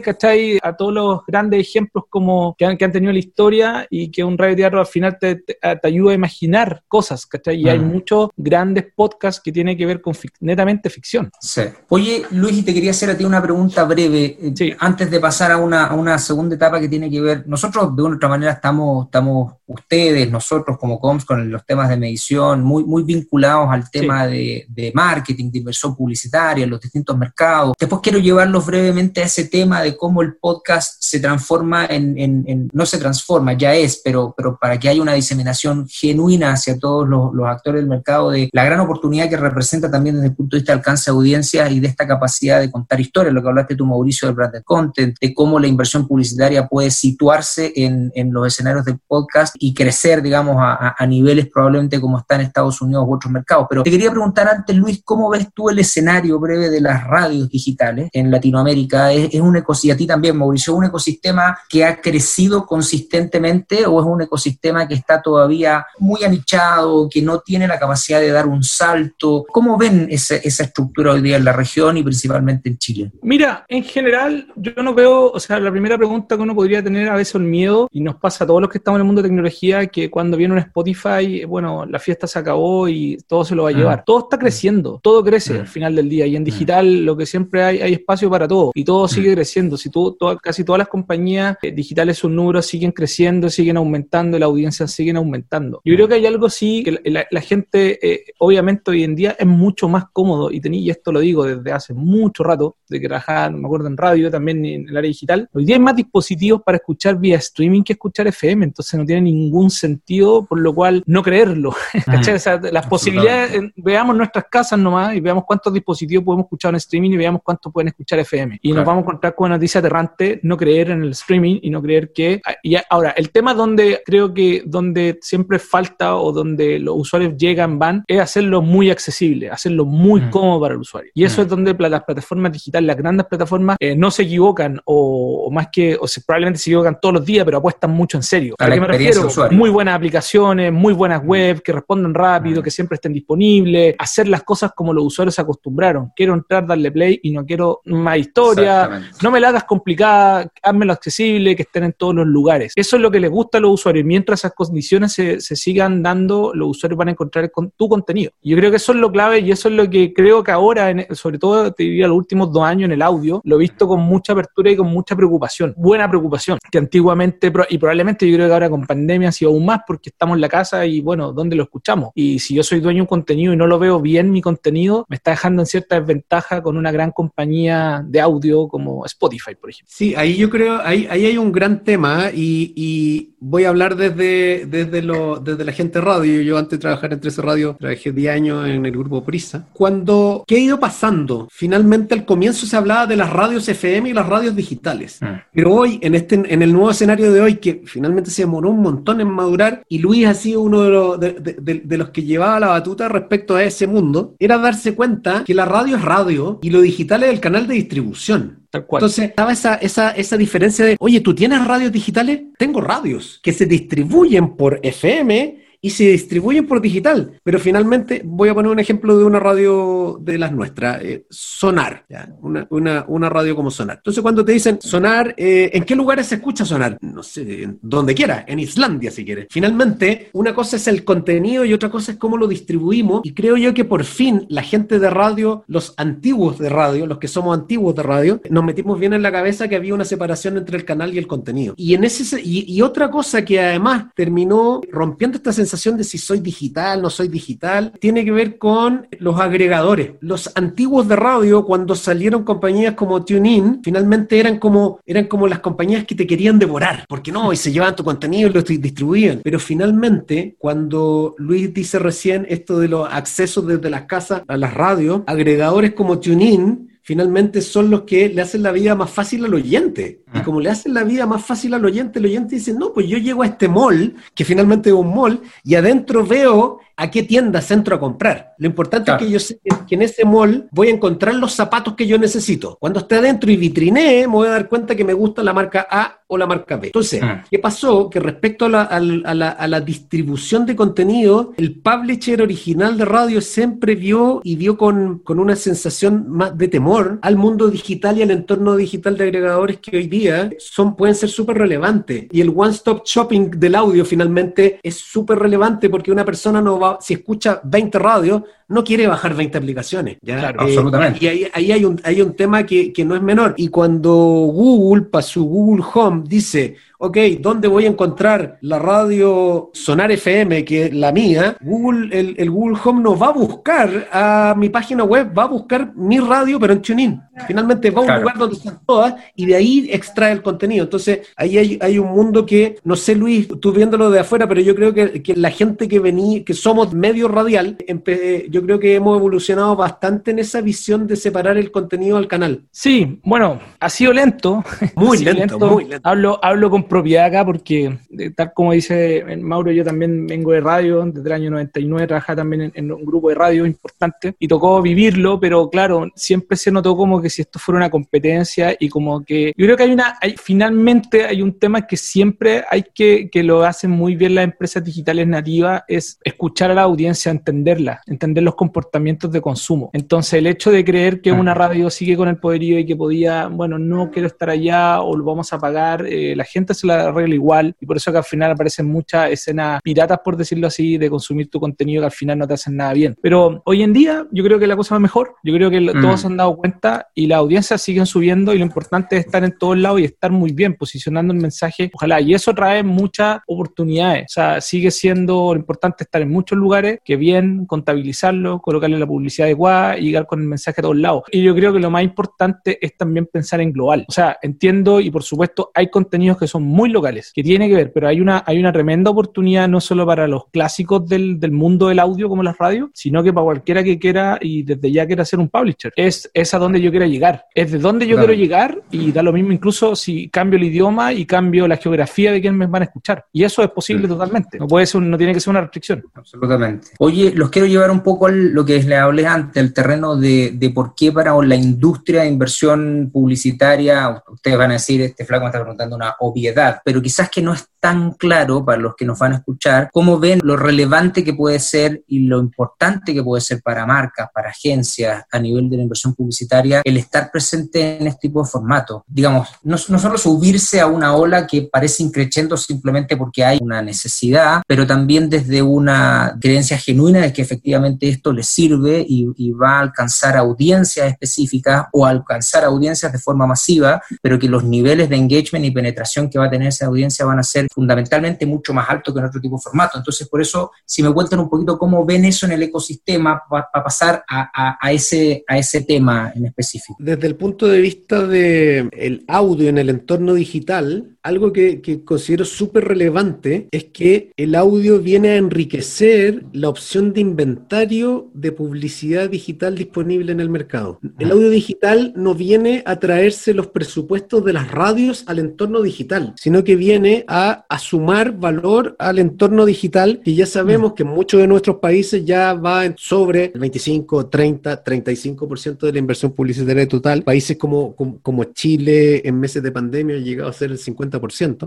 ¿cachai? A todos los grandes ejemplos como que han, que han tenido la historia y que un radioteatro al final te, te, ayuda a imaginar cosas, ¿cachai? Y hay mm. muchos grandes podcasts que tienen que ver con netamente ficción. Sí. Oye, Luis, y te quería hacer a ti una pregunta breve, eh, antes de pasar a una, a una segunda etapa que tiene que ver, nosotros de una otra manera estamos, estamos ustedes, nosotros como COMS, con los temas de medición, muy, muy vinculados al tema de, de, marketing, de inversión publicitaria los distintos mercados. Después quiero llevarlos brevemente a ese tema de cómo el podcast se transforma en, no se transforma, ya es, pero, pero para que haya una diseminación genuina hacia todos los, actores del mercado, de la gran oportunidad que representa también desde el punto de vista de alcance de audiencia y de esta capacidad de contar historias, lo que hablaste tú, Mauricio, del branded content, de cómo la inversión publicitaria puede situarse en, los escenarios del podcast y crecer, digamos, a, a, niveles probablemente como está en Estados Unidos u otros mercados. Pero te quería preguntar antes, Luis, ¿cómo ves tú el escenario breve de las radios digitales en Latinoamérica? ¿Es, es un ecosistema, y a ti también, Mauricio, un ecosistema que ha crecido consistentemente o es un ecosistema que está todavía muy anichado, que no tiene la capacidad de dar un salto? ¿Cómo ven esa, esa estructura hoy día en la región y principalmente en Chile? Mira, en general, yo no veo, o sea, la primera pregunta que uno podría tener a veces el miedo, y nos pasa a todos los que estamos en el mundo de tecnología, que cuando viene un Spotify, bueno, la fiesta se acabó y todo se lo va a llevar. Todo está creciendo, todo crece al final del día, y en digital lo que siempre hay, hay espacio para todo, y todo sigue creciendo. Si tú, casi todas las compañías eh, digitales, sus números siguen creciendo, siguen aumentando, la audiencia siguen aumentando. Yo creo que hay algo sí, que la, la gente, eh, obviamente hoy en día es mucho más cómodo, y, tení, y esto lo digo desde hace mucho rato, de que trabajaba, me acuerdo, en radio, también en el área digital, hoy día hay más dispositivos para escuchar vía streaming que escuchar FM, entonces no tiene ningún sentido, por lo cual no creerlo. O sea, las posibilidades, veamos nuestras casas nomás y veamos cuántos dispositivos podemos escuchar en streaming y veamos cuántos pueden escuchar FM. Y nos vamos encontrar con una noticia aterrante, no creer en el streaming y no creer que... Y ahora, el tema donde creo que donde siempre falta o donde los usuarios llegan, van, es hacerlo muy accesible, hacerlo muy mm. cómodo para el usuario. Y eso mm. es donde las plataformas digitales, las grandes plataformas, eh, no se equivocan o, más que, o se, probablemente se equivocan todos los días, pero apuestan mucho en serio. ¿A, qué me refiero? Muy buenas aplicaciones, muy buenas mm. webs, que respondan rápido, que siempre estén disponibles, hacer las cosas como los usuarios se acostumbraron. Quiero entrar, darle play y no quiero más historia. No me la hagas complicada, házmelo accesible, que estén en todos los lugares. Eso es lo que les gusta a los usuarios. Mientras esas condiciones se, sigan dando, los usuarios van a encontrar con tu contenido. Yo creo que eso es lo clave y eso es lo que creo que ahora, sobre todo te diría los últimos dos años en el audio, lo he visto con mucha apertura y con mucha preocupación, buena preocupación, que antiguamente, y probablemente yo creo que ahora con pandemia ha sido aún más porque estamos en la casa y bueno, ¿dónde lo escuchamos? Y si yo soy dueño de un contenido y no lo veo bien mi contenido, me está dejando en cierta desventaja con una gran compañía de audio como Spotify, por ejemplo. Sí, ahí yo creo, ahí, ahí hay un gran tema y, y voy a hablar desde, desde, lo, desde la gente radio. Yo antes de trabajar en 13 Radio, trabajé 10 años en el grupo Prisa. Cuando, ¿qué ha ido pasando? Finalmente al comienzo se hablaba de las radios FM y las radios digitales. Mm. Pero hoy, en, este, en el nuevo escenario de hoy, que finalmente se demoró un montón en madurar, y Luis ha sido uno de los, de, los que llevaba la batuta respecto a ese mundo, era darse cuenta que la radio es radio y lo digital es el canal de distribución. Entonces estaba esa, esa, esa diferencia de, oye, ¿tú tienes radios digitales? Tengo radios que se distribuyen por FM y se distribuyen por digital. Pero finalmente voy a poner un ejemplo de una radio de las nuestras, eh, Sonar, Una, una, una, radio como Sonar. Entonces cuando te dicen Sonar, eh, ¿en qué lugares se escucha Sonar? No sé, donde quiera, en Islandia si quieres. Finalmente, una cosa es el contenido y otra cosa es cómo lo distribuimos y creo yo que por fin la gente de radio, los antiguos de radio, los que somos antiguos de radio, nos metimos bien en la cabeza que había una separación entre el canal y el contenido. Y, en ese, y, y otra cosa que además terminó rompiendo esta sensación de si soy digital, no soy digital, tiene que ver con los agregadores. Los antiguos de radio, cuando salieron compañías como TuneIn, finalmente eran como, eran como las compañías que te querían devorar, porque no, y se llevaban tu contenido y lo distribuían. Pero finalmente, cuando Luis dice recién esto de los accesos desde las casas a las radios, agregadores como TuneIn, finalmente son los que le hacen la vida más fácil al oyente. Y ah. como le hacen la vida más fácil al oyente, el oyente dice, no, pues yo llego a este mall, que finalmente es un mall, y adentro veo a qué tienda centro a comprar. Lo importante es que yo sé que en ese mall voy a encontrar los zapatos que yo necesito. Cuando esté adentro y vitrinee, me voy a dar cuenta que me gusta la marca A o la marca B. Entonces, ah. ¿qué pasó? Que respecto a la, a, la, a la, distribución de contenido, el publisher original de radio siempre vio y vio con, con una sensación más de temor al mundo digital y al entorno digital de agregadores que hoy día son, pueden ser súper relevantes. Y el one-stop shopping del audio finalmente es súper relevante porque una persona no va si escucha 20 radios, no quiere bajar 20 aplicaciones. Claro, eh, absolutamente. Y ahí, hay, un, hay un tema que, que no es menor. Y cuando Google, para su Google Home, dice, ok, ¿dónde voy a encontrar la radio Sonar FM, que es la mía? Google, el, el, Google Home no va a buscar a mi página web, va a buscar mi radio, pero en TuneIn. Finalmente va a un lugar donde están todas y de ahí extrae el contenido. Entonces, ahí hay, hay, un mundo que, no sé, Luis, tú viéndolo de afuera, pero yo creo que, que la gente que vení, que somos medio radial, yo creo que hemos evolucionado bastante en esa visión de separar el contenido al canal. Sí, bueno, ha sido lento. Muy lento, muy lento. Hablo, hablo con propiedad acá porque, eh, tal como dice Mauro, yo también vengo de radio, desde el año 99 trabajaba también en, un grupo de radio importante y tocó vivirlo, pero claro, siempre se notó como que si esto fuera una competencia y como que yo creo que hay una, hay, finalmente hay un tema que siempre hay que, que lo hacen muy bien las empresas digitales nativas, es escuchar a la audiencia, entenderla, entender los comportamientos de consumo. Entonces el hecho de creer que una radio sigue con el poderío y que podía, bueno, no quiero estar allá o lo vamos a pagar, eh, la gente se la arregla igual y por eso que al final aparecen muchas escenas piratas, por decirlo así, de consumir tu contenido que al final no te hacen nada bien. Pero hoy en día yo creo que la cosa va mejor, yo creo que mm. todos se han dado cuenta y la audiencia siguen subiendo y lo importante es estar en todos lados y estar muy bien, posicionando el mensaje, ojalá, y eso trae muchas oportunidades, o sea, sigue siendo lo importante estar en muchos lugares, que bien contabilizarlo, colocarle la publicidad adecuada y llegar con el mensaje a todos lados. Y yo creo que lo más importante es también pensar en global, o sea, entiendo y por supuesto hay contenidos que son muy locales, que tiene que ver, pero hay una, hay una tremenda oportunidad no solo para los clásicos del, del mundo del audio como las radios, sino que para cualquiera que quiera y desde ya quiera ser un publisher. Es, es a donde yo quiero llegar, es de donde yo quiero llegar y da lo mismo incluso si cambio el idioma y cambio la geografía de quién me van a escuchar. Y eso es posible totalmente, no, puede ser, no tiene que ser una restricción. Absolutamente. Oye, los quiero llevar un poco a lo que les hablé antes, el terreno de, de por qué para la industria de inversión publicitaria, ustedes van a decir, este flaco me está preguntando una obviedad, pero quizás que no es tan claro para los que nos van a escuchar cómo ven lo relevante que puede ser y lo importante que puede ser para marcas, para agencias a nivel de la inversión publicitaria el estar presente en este tipo de formato. Digamos, no, no solo subirse a una ola que parece increciendo simplemente porque hay una necesidad, pero también desde una creencia genuina de que efectivamente esto les sirve y, y va a alcanzar audiencias específicas o alcanzar audiencias de forma masiva, pero que los niveles de engagement y penetración que va a tener esa audiencia van a ser fundamentalmente mucho más alto que en otro tipo de formato. Entonces, por eso, si me cuentan un poquito cómo ven eso en el ecosistema para pasar a, ese, a ese tema en específico. Desde el punto de vista del el audio en el entorno digital, algo que, considero súper relevante es que el audio viene a enriquecer la opción de inventario de publicidad digital disponible en el mercado. El audio digital no viene a traerse los presupuestos de las radios al entorno digital, sino que viene a sumar valor al entorno digital que ya sabemos que en muchos de nuestros países ya va sobre el 25, 30, 35% de la inversión publicitaria total. Países como, como, Chile en meses de pandemia ha llegado a ser el 50%.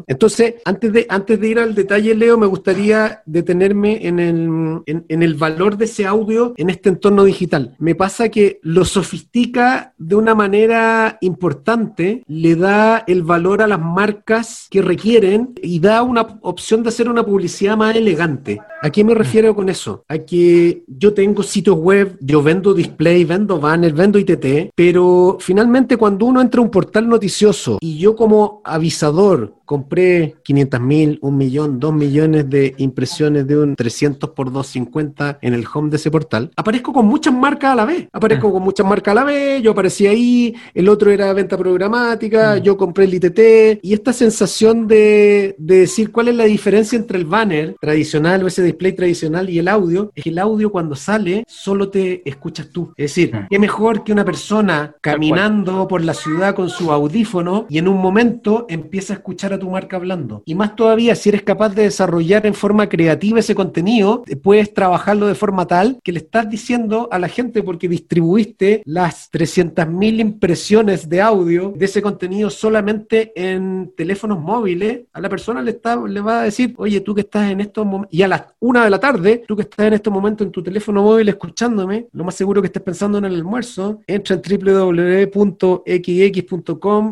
Entonces, antes de, antes de ir al detalle, Leo, me gustaría detenerme en el, en el valor de ese audio en este entorno digital. Me pasa que lo sofistica de una manera importante, le da el valor a las marcas que requieren y da una opción de hacer una publicidad más elegante. ¿A qué me refiero con eso? A que yo tengo sitios web, yo vendo display, vendo banner, vendo ITT, pero finalmente cuando uno entra a un portal noticioso y yo como avisador compré 500 mil, un millón, dos millones de impresiones de un 300 por 250 en el home de ese portal, aparezco con muchas marcas a la vez. Aparezco con muchas marcas a la vez, yo aparecí ahí, el otro era venta programática, yo compré el ITT y esta sensación de, de decir cuál es la diferencia entre el banner tradicional o ese display tradicional y el audio, es que el audio cuando sale solo te escuchas tú. Es decir, mm. qué mejor que una persona caminando por la ciudad con su audífono y en un momento empieza a escuchar a tu marca hablando. Y más todavía, si eres capaz de desarrollar en forma creativa ese contenido, puedes trabajarlo de forma tal que le estás diciendo a la gente porque distribuiste las 300.000 impresiones de audio de ese contenido solamente en teléfonos móviles, a la persona le, está, le va a decir, oye, tú que estás en estos momentos, y a las una de la tarde, tú que estás en este momento en tu teléfono móvil escuchándome, lo más seguro que estés pensando en el almuerzo, entra en www.xx.com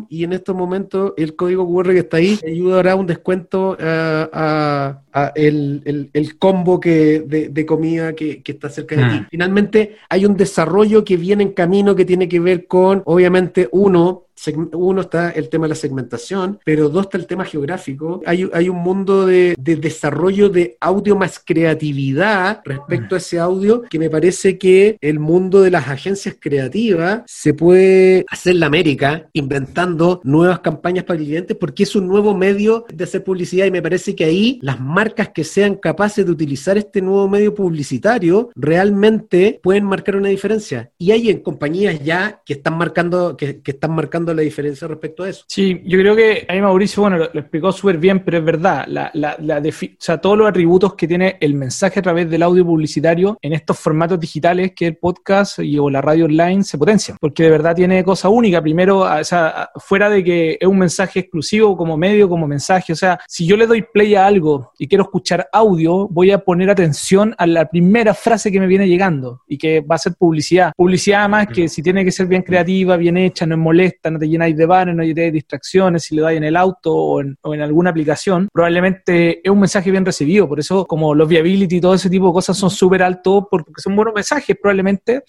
y en estos momentos el código QR que está ahí te ayudará un descuento eh, a, el, combo que, de, comida que, está cerca de ti. Mm. Finalmente, hay un desarrollo que viene en camino que tiene que ver con, obviamente, uno, uno está el tema de la segmentación, pero dos está el tema geográfico. Hay, hay un mundo de, desarrollo de audio más creatividad respecto a ese audio que me parece que el mundo de las agencias creativas se puede hacer la América inventando nuevas campañas para clientes porque es un nuevo medio de hacer publicidad y me parece que ahí las marcas que sean capaces de utilizar este nuevo medio publicitario realmente pueden marcar una diferencia. Y hay en compañías ya que están marcando, que, que están marcando la diferencia respecto a eso. Sí, yo creo que ahí Mauricio, bueno, lo, explicó súper bien, pero es verdad, la, la, la o sea, todos los atributos que tiene el mensaje a través del audio publicitario en estos formatos digitales que el podcast y, o la radio online se potencian, porque de verdad tiene cosa única. Primero, o sea, fuera de que es un mensaje exclusivo como medio, como mensaje, o sea, si yo le doy play a algo y quiero escuchar audio, voy a poner atención a la primera frase que me viene llegando y que va a ser publicidad. Publicidad más que si tiene que ser bien creativa, bien hecha, no es molesta, te llenáis de banners, no te distracciones, si le dais en el auto o en, alguna aplicación, probablemente es un mensaje bien recibido. Por eso, como los viability y todo ese tipo de cosas son súper altos porque son buenos mensajes, probablemente,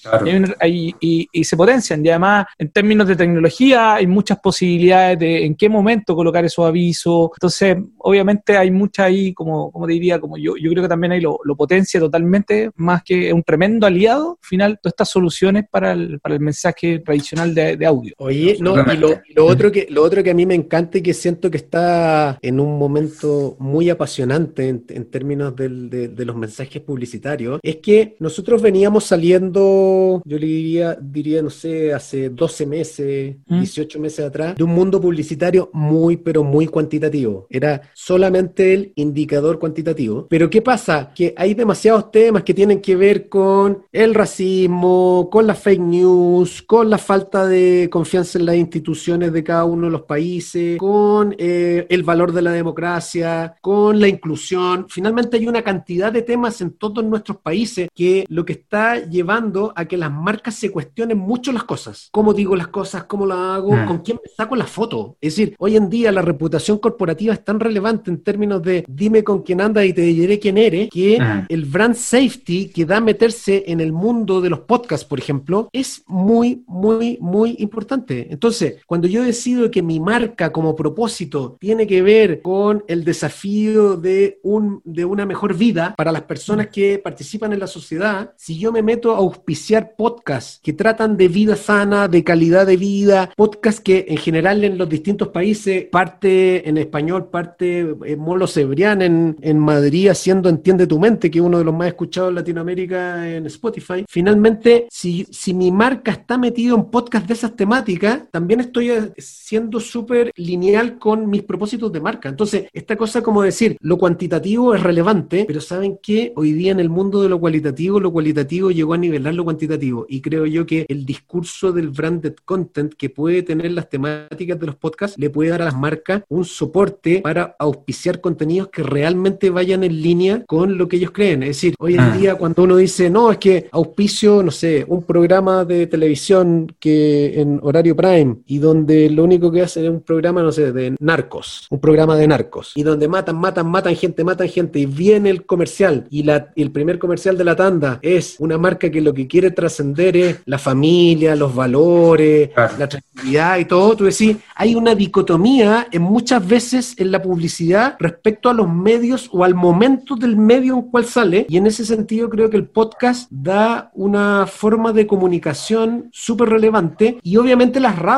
y, se potencian. Y además, en términos de tecnología, hay muchas posibilidades de en qué momento colocar esos avisos. Entonces, obviamente, hay mucha ahí, como, como te diría, como yo, yo creo que también hay lo, potencia totalmente, más que un tremendo aliado, al final, todas estas soluciones para el, para el mensaje tradicional de, audio. Oye, no, Y lo, otro que, lo otro que a mí me encanta y que siento que está en un momento muy apasionante en, términos de, los mensajes publicitarios es que nosotros veníamos saliendo, yo le diría, diría no sé, hace 12 meses, 18 ¿Mm? meses atrás, de un mundo publicitario muy, pero muy cuantitativo. Era solamente el indicador cuantitativo. Pero ¿qué pasa? Que hay demasiados temas que tienen que ver con el racismo, con las fake news, con la falta de confianza en las instituciones de cada uno de los países, con eh, el valor de la democracia, con la inclusión. Finalmente hay una cantidad de temas en todos nuestros países que lo que está llevando a que las marcas se cuestionen mucho las cosas. ¿Cómo digo las cosas? ¿Cómo las hago? Mm. ¿Con quién me saco la foto? Es decir, hoy en día la reputación corporativa es tan relevante en términos de dime con quién andas y te diré quién eres, que mm. el brand safety que da meterse en el mundo de los podcasts, por ejemplo, es muy, muy, muy importante. Entonces, cuando yo decido que mi marca como propósito tiene que ver con el desafío de, un, de una mejor vida para las personas que participan en la sociedad, si yo me meto a auspiciar podcasts que tratan de vida sana, de calidad de vida, podcasts que en general en los distintos países, parte en español, parte en Molo Cebrián en, en Madrid haciendo Entiende tu mente, que es uno de los más escuchados en Latinoamérica en Spotify. Finalmente, si, si mi marca está metido en podcast de esas temáticas, también estoy eh, siendo súper lineal con mis propósitos de marca. Entonces, esta cosa como decir, lo cuantitativo es relevante, pero ¿saben que Hoy día en el mundo de lo cualitativo, lo cualitativo llegó a nivelar lo cuantitativo. Y creo yo que el discurso del branded content que puede tener las temáticas de los podcasts le puede dar a las marcas un soporte para auspiciar contenidos que realmente vayan en línea con lo que ellos creen. Es decir, hoy en ah. día cuando uno dice, no, es que auspicio, no sé, un programa de televisión que en horario prime y donde lo único que hacen es un programa, no sé, de narcos, un programa de narcos, y donde matan, matan, matan gente, matan gente, y viene el comercial, y, la, y el primer comercial de la tanda es una marca que lo que quiere trascender es la familia, los valores, la tranquilidad y todo, tú decís, hay una dicotomía en muchas veces en la publicidad respecto a los medios o al momento del medio en cual sale, y en ese sentido creo que el podcast da una forma de comunicación súper relevante, y obviamente las radios,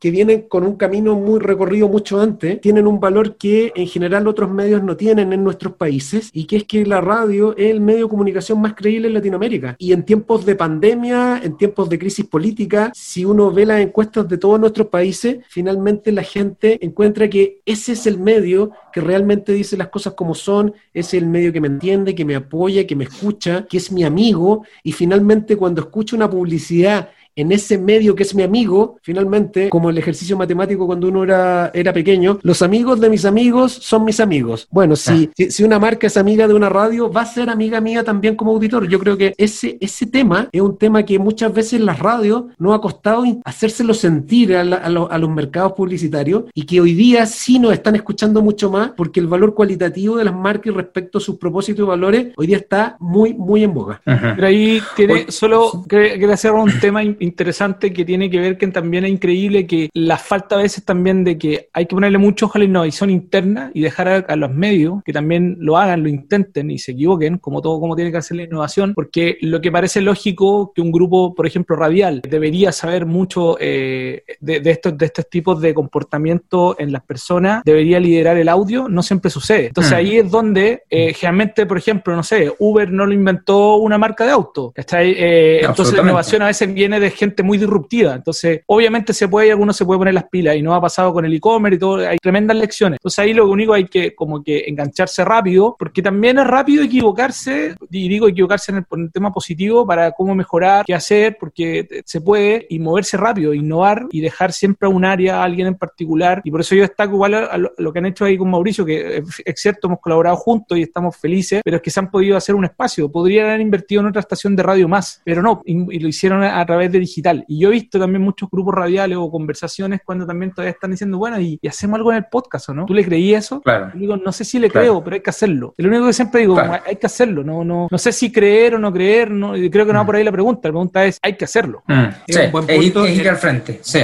que vienen con un camino muy recorrido mucho antes, tienen un valor que en general otros medios no tienen en nuestros países, y que es que la radio es el medio de comunicación más creíble en Latinoamérica. Y en tiempos de pandemia, en tiempos de crisis política, si uno ve las encuestas de todos nuestros países, finalmente la gente encuentra que ese es el medio que realmente dice las cosas como son, es el medio que me entiende, que me apoya, que me escucha, que es mi amigo, y finalmente cuando escucho una publicidad en ese medio que es mi amigo, finalmente, como el ejercicio matemático cuando uno era, era pequeño, los amigos de mis amigos son mis amigos. Bueno, si, ah. si, una marca es amiga de una radio, va a ser amiga mía también como auditor. Yo creo que ese, ese tema es un tema que muchas veces las radios no ha costado hacérselo sentir a, a, los mercados publicitarios y que hoy día sí nos están escuchando mucho más porque el valor cualitativo de las marcas respecto a sus propósitos y valores hoy día está muy, muy en boga. Pero ahí tiene, solo quería hacer un tema interesante que tiene que ver que también es increíble que la falta a veces también de que hay que ponerle mucho ojo a la innovación interna y dejar a, los medios que también lo hagan, lo intenten y se equivoquen, como todo como tiene que hacer la innovación, porque lo que parece lógico que un grupo, por ejemplo, radial, debería saber mucho eh, de, estos, de estos tipos de comportamiento en las personas, debería liderar el audio, no siempre sucede. Entonces mm. ahí es donde eh, generalmente, por ejemplo, no sé, Uber no lo inventó una marca de auto. Eh, entonces la innovación a veces viene de gente muy disruptiva. Entonces, obviamente se puede, alguno se puede poner las pilas y no ha pasado con el e-commerce y todo, hay tremendas lecciones. Entonces ahí lo único hay que como que engancharse rápido, porque también es rápido equivocarse, y digo equivocarse en el, tema positivo para cómo mejorar, qué hacer, porque se puede, y moverse rápido, innovar y dejar siempre a un área, a alguien en particular. Y por eso yo destaco igual a, lo, que han hecho ahí con Mauricio, que es cierto, hemos colaborado juntos y estamos felices, pero es que se han podido hacer un espacio. Podrían haber invertido en otra estación de radio más, pero no, y, y lo hicieron a través de digital. Y yo he visto también muchos grupos radiales o conversaciones cuando también todavía están diciendo, bueno, y, hacemos algo en el podcast, ¿o no? ¿Tú le creí eso? Claro. digo, no sé si le creo, pero hay que hacerlo. lo único que siempre digo, hay que hacerlo. No, no, no sé si creer o no creer, no, creo que no va mm. por ahí la pregunta. La pregunta es, hay que hacerlo. Mm. Sí, es, ir, al frente, sí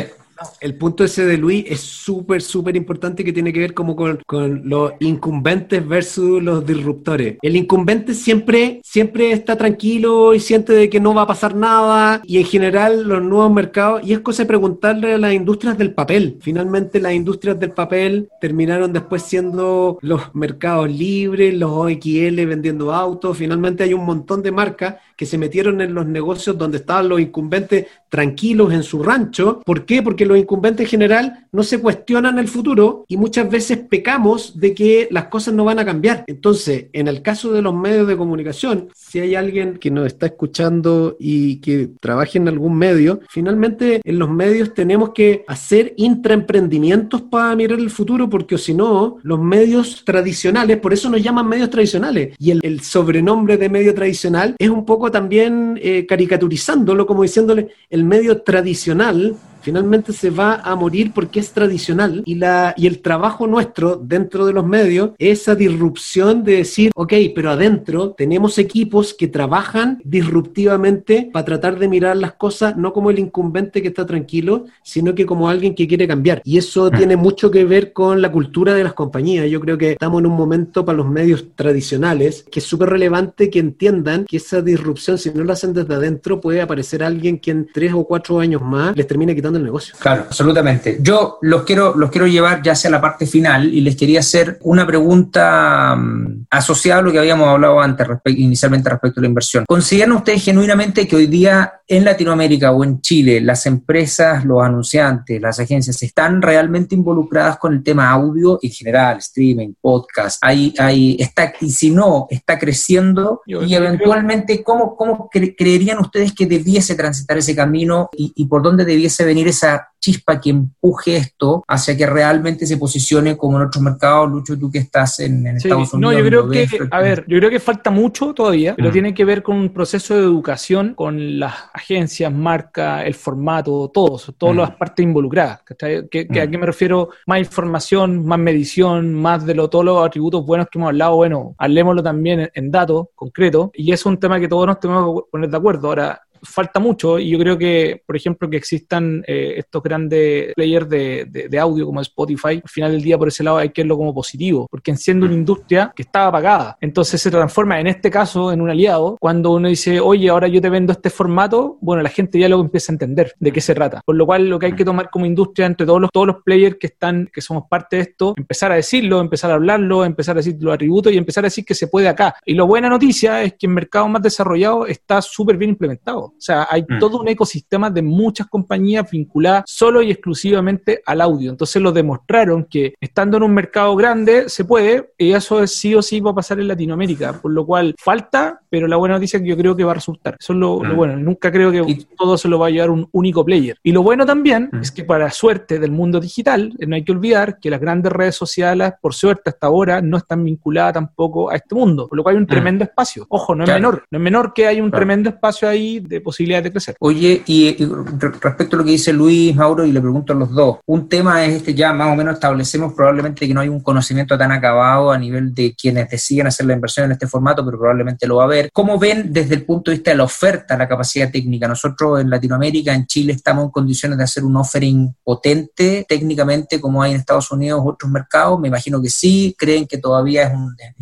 El punto ese de Luis es súper, súper importante que tiene que ver como con, con, los incumbentes versus los disruptores. El incumbente siempre, siempre está tranquilo y siente de que no va a pasar nada y en general los nuevos mercados, y es cosa de preguntarle a las industrias del papel. Finalmente las industrias del papel terminaron después siendo los mercados libres, los OXL vendiendo autos, finalmente hay un montón de marcas que se metieron en los negocios donde estaban los incumbentes tranquilos en su rancho. ¿Por qué? Porque los incumbentes en general no se cuestionan el futuro y muchas veces pecamos de que las cosas no van a cambiar. Entonces, en el caso de los medios de comunicación, si hay alguien que nos está escuchando y que trabaje en algún medio, finalmente en los medios tenemos que hacer intraemprendimientos para mirar el futuro, porque si no, los medios tradicionales, por eso nos llaman medios tradicionales, y el, el sobrenombre de medio tradicional es un poco también eh, caricaturizándolo, como diciéndole, el medio tradicional finalmente se va a morir porque es tradicional y, la, y el trabajo nuestro dentro de los medios es esa disrupción de decir, ok, pero adentro tenemos equipos que trabajan disruptivamente para tratar de mirar las cosas no como el incumbente que está tranquilo, sino que como alguien que quiere cambiar. Y eso mm. tiene mucho que ver con la cultura de las compañías. Yo creo que estamos en un momento para los medios tradicionales que es súper relevante que entiendan que esa disrupción, si no la hacen desde adentro, puede aparecer alguien que en tres o cuatro años más les termine quitando el negocio. Claro, absolutamente. Yo los quiero, los quiero llevar ya hacia la parte final y les quería hacer una pregunta um, asociada a lo que habíamos hablado antes, inicialmente respecto a la inversión. ¿Consideran ustedes genuinamente que hoy día en Latinoamérica o en Chile las empresas, los anunciantes, las agencias están realmente involucradas con el tema audio en general, streaming, podcast? Hay, hay, está, y si no, está creciendo y eventualmente, ¿cómo, cómo creerían ustedes que debiese transitar ese camino y, y por dónde debiese venir esa chispa que empuje esto hacia que realmente se posicione como en otros mercados. Lucho, tú que estás en, Estados Unidos. No, yo creo que, a ver, yo creo que falta mucho todavía, pero mm. tiene que ver con un proceso de educación con las agencias, marcas, el formato, todos, todas mm. las partes involucradas. Que, ¿A mm. qué me refiero? Más información, más medición, más de lo, todos los atributos buenos que hemos hablado. Bueno, hablemoslo también en, en datos concretos y es un tema que todos nos tenemos que poner de acuerdo. Ahora, falta mucho y yo creo que, por ejemplo, que existan eh, estos grandes players de, de, audio como Spotify, al final del día por ese lado hay que verlo como positivo, porque enciende una industria que estaba apagada. Entonces se transforma en este caso en un aliado. Cuando uno dice, oye, ahora yo te vendo este formato, bueno, la gente ya luego empieza a entender de qué se trata. Por lo cual lo que hay que tomar como industria entre todos los, todos los players que están, que somos parte de esto, empezar a decirlo, empezar a hablarlo, empezar a decir los atributos y empezar a decir que se puede acá. Y la buena noticia es que en mercados más desarrollados está súper bien implementado. O sea, hay mm. todo un ecosistema de muchas compañías vinculadas solo y exclusivamente al audio. Entonces lo demostraron que estando en un mercado grande se puede, y eso sí o sí va a pasar en Latinoamérica, por lo cual falta, pero la buena noticia es que yo creo que va a resultar. Eso es lo, mm. bueno. Nunca creo que todo se lo va a llevar un único player. Y lo bueno también mm. es que para suerte del mundo digital, no hay que olvidar que las grandes redes sociales, por suerte hasta ahora, no están vinculadas tampoco a este mundo, por lo cual hay un tremendo espacio. Ojo, no es menor, no es menor que hay un tremendo espacio ahí de posibilidades de crecer. Oye, y, respecto a lo que dice Luis, Mauro, y le pregunto a los dos, un tema es este, ya más o menos establecemos probablemente que no hay un conocimiento tan acabado a nivel de quienes deciden hacer la inversión en este formato, pero probablemente lo va a haber. ¿Cómo ven desde el punto de vista de la oferta, la capacidad técnica? Nosotros en Latinoamérica, en Chile, estamos en condiciones de hacer un offering potente técnicamente como hay en Estados Unidos otros mercados. Me imagino que sí. ¿Creen que todavía es,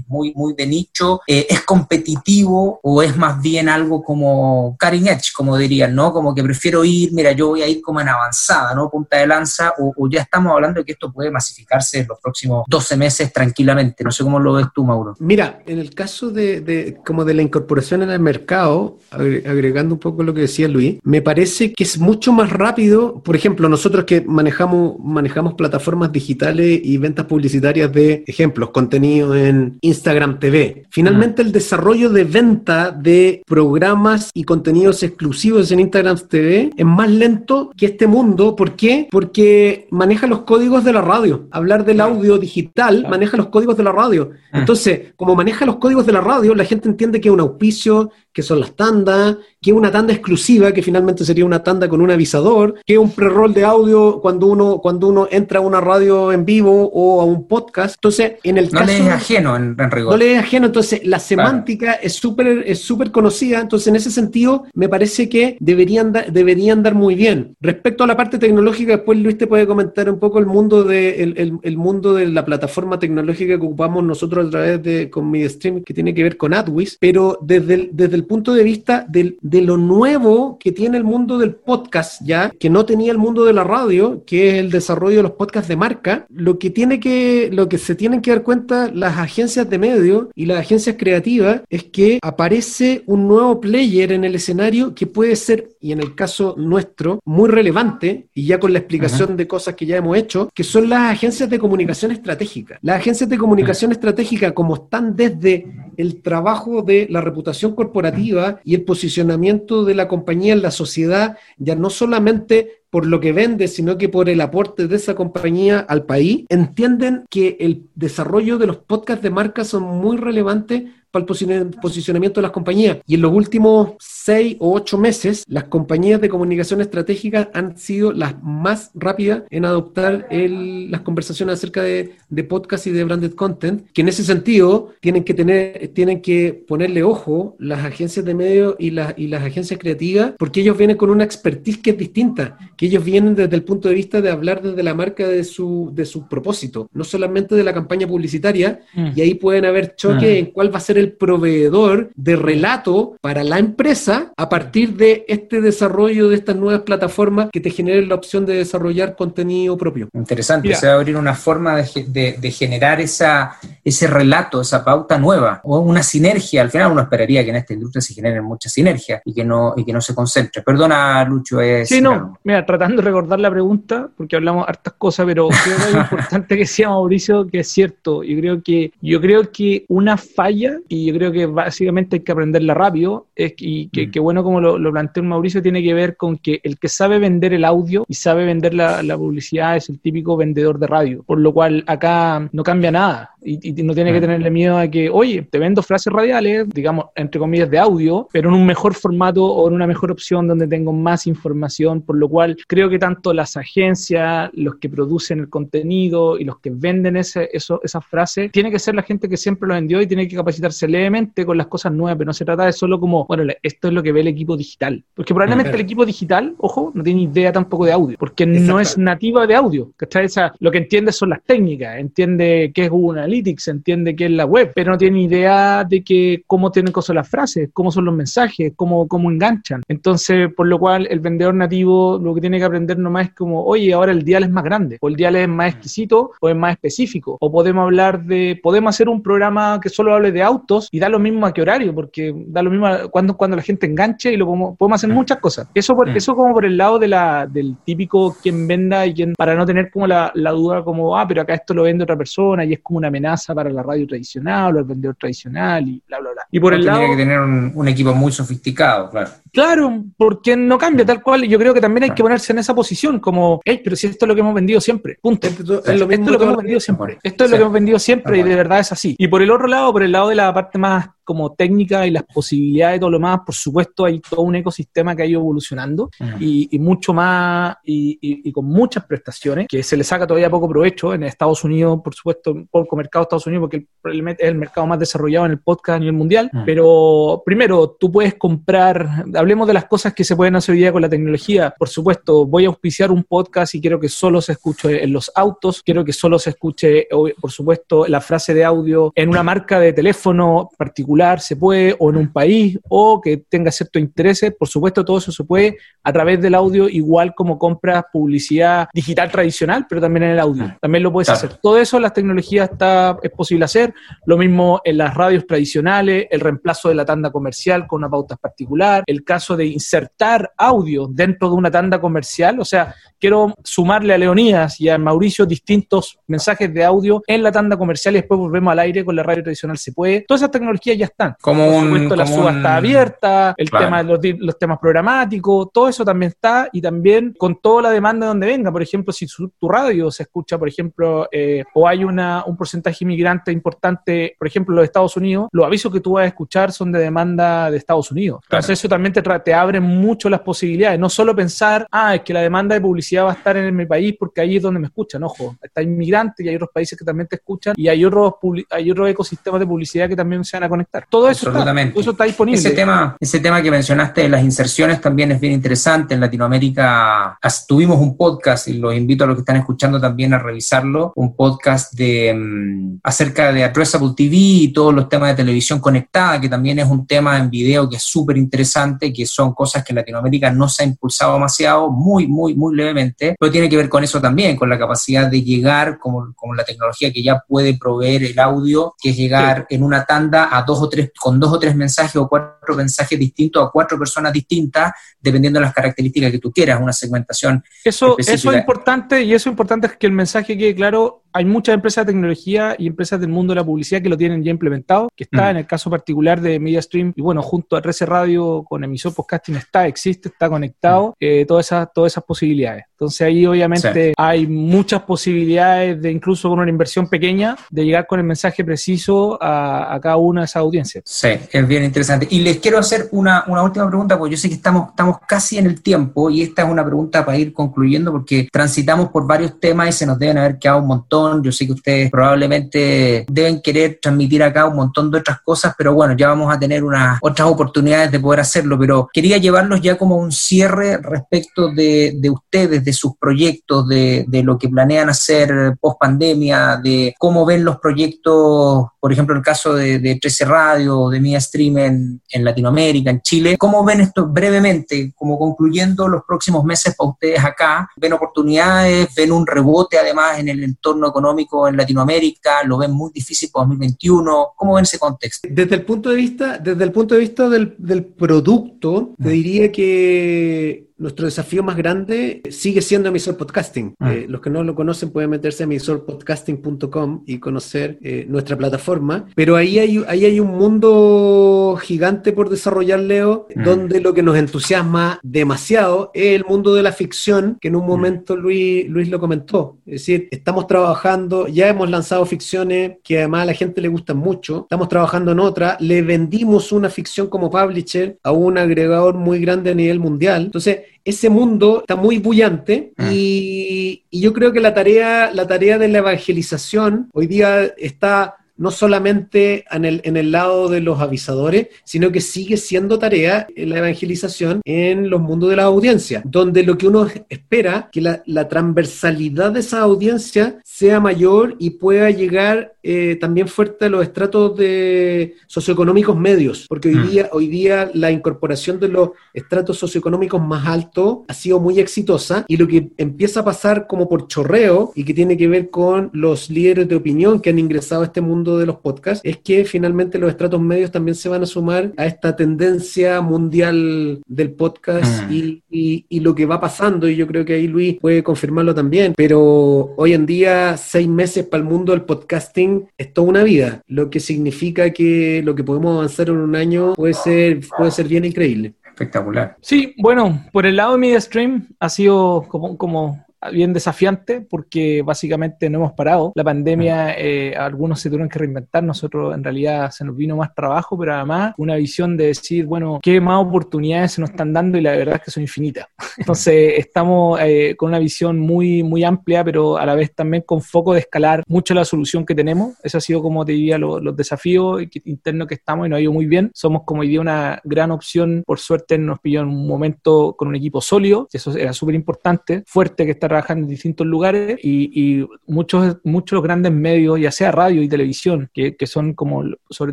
muy, muy de nicho? Eh, ¿Es competitivo o es más bien algo como cutting edge, como dirían, ¿no? Como que prefiero ir, mira, yo voy a ir como en avanzada, ¿no? Punta de lanza, o, ya estamos hablando de que esto puede masificarse en los próximos 12 meses tranquilamente. No sé cómo lo ves tú, Mauro. Mira, en el caso de, como de la incorporación en el mercado, agregando un poco lo que decía Luis, me parece que es mucho más rápido, por ejemplo, nosotros que manejamos, manejamos plataformas digitales y ventas publicitarias de ejemplos, contenido en Instagram TV. Finalmente, el desarrollo de venta de programas y contenidos exclusivos en Instagram TV es más lento que este mundo. ¿Por qué? Porque maneja los códigos de la radio. Hablar del audio digital maneja los códigos de la radio. Ah. Entonces, como maneja los códigos de la radio, la gente entiende que es un auspicio, que son las tandas, que es una tanda exclusiva, que finalmente sería una tanda con un avisador, que es un pre-roll de audio cuando uno, cuando uno entra a una radio en vivo o a un podcast. Entonces, en el no le es ajeno en, rigor. No le es ajeno, entonces la semántica es súper es súper conocida, entonces en ese sentido me me parece que deberían, deberían dar muy bien. Respecto a la parte tecnológica, después Luis te puede comentar un poco el mundo de, el, mundo de la plataforma tecnológica que ocupamos nosotros a través de con MediaStream, que tiene que ver con AdWiz, pero desde el, desde el punto de vista del, de lo nuevo que tiene el mundo del podcast ya, que no tenía el mundo de la radio, que es el desarrollo de los podcasts de marca, lo que tiene que, lo que se tienen que dar cuenta las agencias de medio y las agencias creativas es que aparece un nuevo player en el escenario que puede ser, y en el caso nuestro, muy relevante, y ya con la explicación de cosas que ya hemos hecho, que son las agencias de comunicación estratégica. Las agencias de comunicación estratégica, como están desde el trabajo de la reputación corporativa y el posicionamiento de la compañía en la sociedad, ya no solamente por lo que vende, sino que por el aporte de esa compañía al país, entienden que el desarrollo de los podcasts de marca son muy relevantes para el posicionamiento de las compañías. Y en los últimos seis o ocho meses, las compañías de comunicación estratégica han sido las más rápidas en adoptar el, las conversaciones acerca de, de, podcast y de branded content, que en ese sentido tienen que tener, tienen que ponerle ojo las agencias de medios y, las y las agencias creativas, porque ellos vienen con una expertise que es distinta, que ellos vienen desde el punto de vista de hablar desde la marca de su, de su propósito, no solamente de la campaña publicitaria, mm. y ahí pueden haber choques mm. en cuál va a ser el proveedor de relato para la empresa a partir de este desarrollo de estas nuevas plataformas que te generen la opción de desarrollar contenido propio. Interesante, se va a abrir una forma de, de, generar esa, ese relato, esa pauta nueva o una sinergia. Al final uno esperaría que en esta industria se generen mucha sinergia y que no, y que no se concentre. Perdona, Lucho. Es, sí, no, mira, tratando de recordar la pregunta, porque hablamos hartas cosas, pero creo que es importante que sea Mauricio, que es cierto. Yo creo que, yo creo que una falla, y yo creo que básicamente hay que aprenderla rápido, es, y que, mm. bueno como lo, lo, planteó Mauricio, tiene que ver con que el que sabe vender el audio y sabe vender la, la publicidad es el típico vendedor de radio, por lo cual acá no cambia nada y, no tiene que tenerle miedo a que, oye, te vendo frases radiales, digamos, entre comillas, de audio, pero en un mejor formato o en una mejor opción donde tengo más información, por lo cual creo que tanto las agencias, los que producen el contenido y los que venden ese, eso, esas frases, tiene que ser la gente que siempre lo vendió y tiene que capacitarse levemente con las cosas nuevas, pero no se trata de solo como, bueno, esto es lo que ve el equipo digital, porque probablemente el equipo digital, ojo, no tiene idea tampoco de audio, porque no es nativa de audio, ¿cachai? O lo que entiende son las técnicas, entiende qué es Google Analytics, entiende qué es la web, pero no tiene idea de que cómo tienen cosas las frases, cómo son los mensajes, cómo, cómo enganchan. Entonces, por lo cual, el vendedor nativo lo que tiene que aprender nomás es como, oye, ahora el dial es más grande, o el dial es más exquisito, o es más específico, o podemos hablar de, podemos hacer un programa que solo hable de autos y da lo mismo a qué horario, porque da lo mismo cuando, cuando la gente enganche y lo podemos, podemos hacer muchas cosas. Eso, por, mm. eso como por el lado de la, del típico quien venda y quien, para no tener como la, la duda como, ah, pero acá esto lo vende otra persona y es como una amenaza para la radio tradicional o el vendedor tradicional y bla, bla, bla. Y por el lado... Tiene que tener un, equipo muy sofisticado, claro. Claro, porque no cambia tal cual. Yo creo que también hay que ponerse en esa posición, como, hey, pero si esto es lo que hemos vendido siempre, punto. Esto, es lo, que hemos vendido siempre. Esto es lo que hemos vendido siempre y de verdad es así. Y por el otro lado, por el lado de la parte más como técnica y las posibilidades y todo lo más, por supuesto hay todo un ecosistema que ha ido evolucionando y, mucho más y, con muchas prestaciones que se le saca todavía poco provecho en Estados Unidos, por supuesto, poco mercado de Estados Unidos porque probablemente es el mercado más desarrollado en el podcast a nivel mundial, pero primero tú puedes comprar, hablemos de las cosas que se pueden hacer hoy día con la tecnología, por supuesto, voy a auspiciar un podcast y quiero que solo se escuche en los autos, quiero que solo se escuche, por supuesto, la frase de audio en una marca de teléfono particular se puede, o en un país, o que tenga ciertos intereses, por supuesto todo eso se puede a través del audio, igual como compras publicidad digital tradicional, pero también en el audio, mm. también lo puedes hacer. Todo eso las tecnologías está, es posible hacer, lo mismo en las radios tradicionales, el reemplazo de la tanda comercial con una pauta particular, el caso de insertar audio dentro de una tanda comercial, o sea, quiero sumarle a Leonidas y a Mauricio distintos mensajes de audio en la tanda comercial y después volvemos al aire con la radio tradicional, se puede. Todas esas tecnologías ya están. Como Por supuesto, la subasta abierta, el tema de los, temas programáticos, todo eso también está y también con toda la demanda de donde venga. Por ejemplo, si tu radio se escucha, por ejemplo, eh, o hay una, un porcentaje inmigrante importante, por ejemplo, en los Estados Unidos, los avisos que tú vas a escuchar son de demanda de Estados Unidos. Entonces eso también te, te abre mucho las posibilidades. No solo pensar, ah, es que la demanda de publicidad va a estar en mi país porque ahí es donde me escuchan. Ojo, está inmigrante y hay otros países que también te escuchan y hay otros, hay otros ecosistemas de publicidad que también se van a conectar. Todo eso, está, todo eso está disponible. Ese tema, ese tema que mencionaste de las inserciones también es bien interesante. En Latinoamérica tuvimos un podcast y los invito a los que están escuchando también a revisarlo, un podcast de mm, acerca de Addressable TV y todos los temas de televisión conectada, que también es un tema en video que es súper interesante, que son cosas que en Latinoamérica no se ha impulsado demasiado, muy, muy, muy levemente, pero tiene que ver con eso también, con la capacidad de llegar, como, como la tecnología que ya puede proveer el audio, que es llegar en una tanda a dos o tres, con dos o tres mensajes o cuatro mensajes distintos a cuatro personas distintas, dependiendo de las características que tú quieras, una segmentación. Eso, eso es importante y eso es importante es que el mensaje quede claro hay muchas empresas de tecnología y empresas del mundo de la publicidad que lo tienen ya implementado, que está mm. en el caso particular de MediaStream y bueno, junto a 13 Radio con emisor podcasting está, existe, está conectado, mm. eh, todas, esas, todas esas posibilidades. Entonces ahí obviamente hay muchas posibilidades de incluso con una inversión pequeña de llegar con el mensaje preciso a, cada una de esas audiencias. Sí, es bien interesante. Y les quiero hacer una, una última pregunta, porque yo sé que estamos, estamos casi en el tiempo y esta es una pregunta para ir concluyendo porque transitamos por varios temas y se nos deben haber quedado un montón yo sé que ustedes probablemente deben querer transmitir acá un montón de otras cosas, pero bueno, ya vamos a tener unas otras oportunidades de poder hacerlo. Pero quería llevarlos ya como un cierre respecto de, de ustedes, de sus proyectos, de, lo que planean hacer post pandemia, de cómo ven los proyectos, por ejemplo, el caso de, de 13 Radio, de Mia Stream en, en Latinoamérica, en Chile. ¿Cómo ven esto brevemente, como concluyendo los próximos meses para ustedes acá? ¿Ven oportunidades? ¿Ven un rebote además en el entorno económico en Latinoamérica? ¿Lo ven muy difícil para 2021? ¿Cómo ven ese contexto? Desde el punto de vista, desde el punto de vista del, del producto, te mm. diría que nuestro desafío más grande sigue siendo emisor podcasting. Ah. Eh, los que no lo conocen pueden meterse a emisorpodcasting.com y conocer eh, nuestra plataforma. Pero ahí hay, ahí hay un mundo gigante por desarrollar, Leo, mm. donde lo que nos entusiasma demasiado es el mundo de la ficción, que en un mm. momento Luis, Luis lo comentó. Es decir, estamos trabajando, ya hemos lanzado ficciones que además a la gente le gustan mucho, estamos trabajando en otra, le vendimos una ficción como publisher a un agregador muy grande a nivel mundial. Entonces, ese mundo está muy bullante ah. y, y, yo creo que la tarea, la tarea de la evangelización hoy día está no solamente en el, en el lado de los avisadores, sino que sigue siendo tarea la evangelización en los mundos de la audiencia, donde lo que uno espera que la, la transversalidad de esa audiencia sea mayor y pueda llegar eh, también fuerte a los estratos de socioeconómicos medios, porque hoy, mm. día, hoy día la incorporación de los estratos socioeconómicos más altos ha sido muy exitosa y lo que empieza a pasar como por chorreo y que tiene que ver con los líderes de opinión que han ingresado a este mundo de los podcasts, es que finalmente los estratos medios también se van a sumar a esta tendencia mundial del podcast mm. y, y, lo que va pasando, y yo creo que ahí Luis puede confirmarlo también, pero hoy en día seis meses para el mundo del podcasting es toda una vida, lo que significa que lo que podemos avanzar en un año puede ser, puede ser bien increíble. Espectacular. Sí, bueno, por el lado de MediaStream ha sido como, como bien desafiante porque básicamente no hemos parado. La pandemia, eh, algunos se tuvieron que reinventar, nosotros en realidad se nos vino más trabajo, pero además una visión de decir, bueno, qué más oportunidades se nos están dando y la verdad es que son infinitas. Entonces estamos eh, con una visión muy, muy amplia, pero a la vez también con foco de escalar mucho la solución que tenemos. Eso ha sido como te diría los desafíos internos que estamos y nos ha ido muy bien. Somos como hoy día una gran opción, por suerte nos pilló en un momento con un equipo sólido, eso era súper importante, fuerte que está trabajan en distintos lugares y, muchos, muchos grandes medios, ya sea radio y televisión, que, que, son como sobre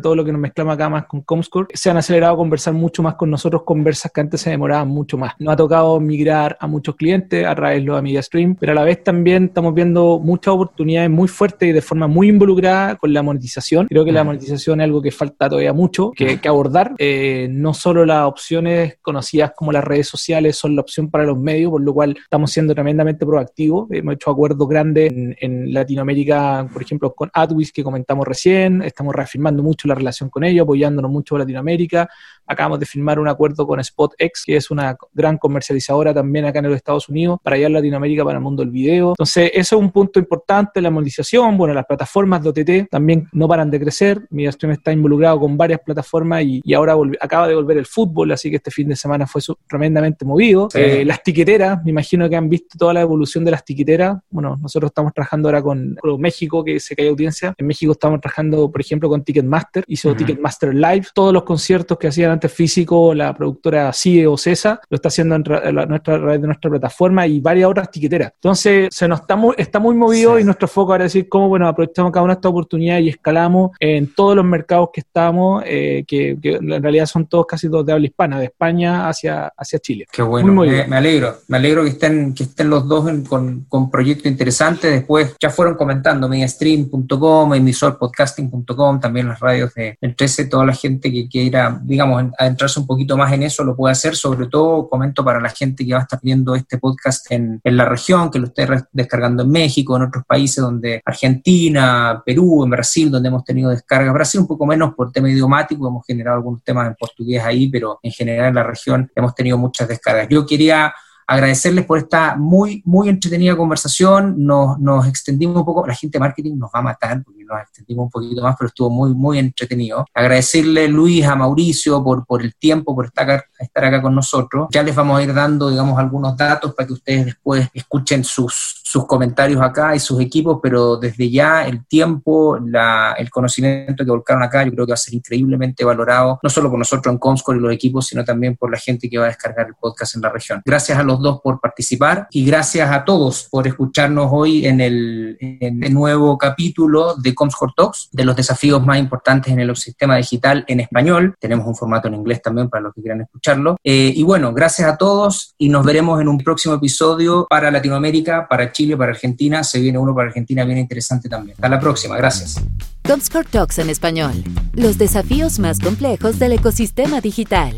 todo lo que nos mezclamos acá más con Comscore, se han acelerado a conversar mucho más con nosotros, conversas que antes se demoraban mucho más. Nos ha tocado migrar a muchos clientes a través de los Media Stream, pero a la vez también estamos viendo muchas oportunidades muy fuertes y de forma muy involucrada con la monetización. Creo que la monetización es algo que falta todavía mucho que, que abordar. Eh, no solo las opciones conocidas como las redes sociales son la opción para los medios, por lo cual estamos siendo tremendamente proactivo. Hemos hecho acuerdos grandes en, Latinoamérica, por ejemplo, con Adwis, que comentamos recién. Estamos reafirmando mucho la relación con ellos, apoyándonos mucho en Latinoamérica. Acabamos de firmar un acuerdo con SpotX, que es una gran comercializadora también acá en los Estados Unidos, para allá en Latinoamérica, para el mundo del video. Entonces, eso es un punto importante, la monetización. Bueno, las plataformas de OTT también no paran de crecer. MediaStream está involucrado con varias plataformas y, ahora acaba de volver el fútbol, así que este fin de semana fue tremendamente movido. Eh, las tiqueteras, me imagino que han visto toda la evolución de las tiqueteras. Bueno, nosotros estamos trabajando ahora con, México, que se cae audiencia. En México estamos trabajando, por ejemplo, con Ticketmaster. Hizo Ticketmaster Live. Todos los conciertos que hacían antes físico, la productora CIE o CESA, lo está haciendo en nuestra, a través de nuestra plataforma y varias otras tiqueteras. Entonces, se nos está muy, está muy movido y nuestro foco ahora es decir cómo, bueno, aprovechamos cada una de estas oportunidades y escalamos en todos los mercados que estamos, eh, que, en realidad son todos casi todos de habla hispana, de España hacia, hacia Chile. Qué bueno, me, me, alegro, me alegro que estén, que estén los dos con, con proyectos interesantes. Después ya fueron comentando mediastream.com, emisorpodcasting.com, también las radios de 13, toda la gente que quiera, digamos, adentrarse un poquito más en eso lo puede hacer. Sobre todo, comento para la gente que va a estar viendo este podcast en, en la región, que lo esté descargando en México, en otros países donde Argentina, Perú, en Brasil, donde hemos tenido descargas. Brasil un poco menos por tema idiomático, hemos generado algunos temas en portugués ahí, pero en general en la región hemos tenido muchas descargas. Yo quería agradecerles por esta muy, muy entretenida conversación. Nos, nos extendimos un poco, la gente marketing nos va a matar porque nos extendimos un poquito más, pero estuvo muy, muy entretenido. Agradecerle, Luis, a Mauricio por, por el tiempo, por estar, estar acá con nosotros. Ya les vamos a ir dando, digamos, algunos datos para que ustedes después escuchen sus, sus comentarios acá y sus equipos, pero desde ya el tiempo, la, el conocimiento que volcaron acá, yo creo que va a ser increíblemente valorado, no solo por nosotros en Comscore y los equipos, sino también por la gente que va a descargar el podcast en la región. Gracias a los dos por participar y gracias a todos por escucharnos hoy en el, en el nuevo capítulo de Comscore Talks, de los desafíos más importantes en el ecosistema digital en español. Tenemos un formato en inglés también para los que quieran escucharlo. Eh, y bueno, gracias a todos y nos veremos en un próximo episodio para Latinoamérica, para Chile, para Argentina. Se viene uno para Argentina bien interesante también. Hasta la próxima. Gracias. Comscore Talks en español. Los desafíos más complejos del ecosistema digital.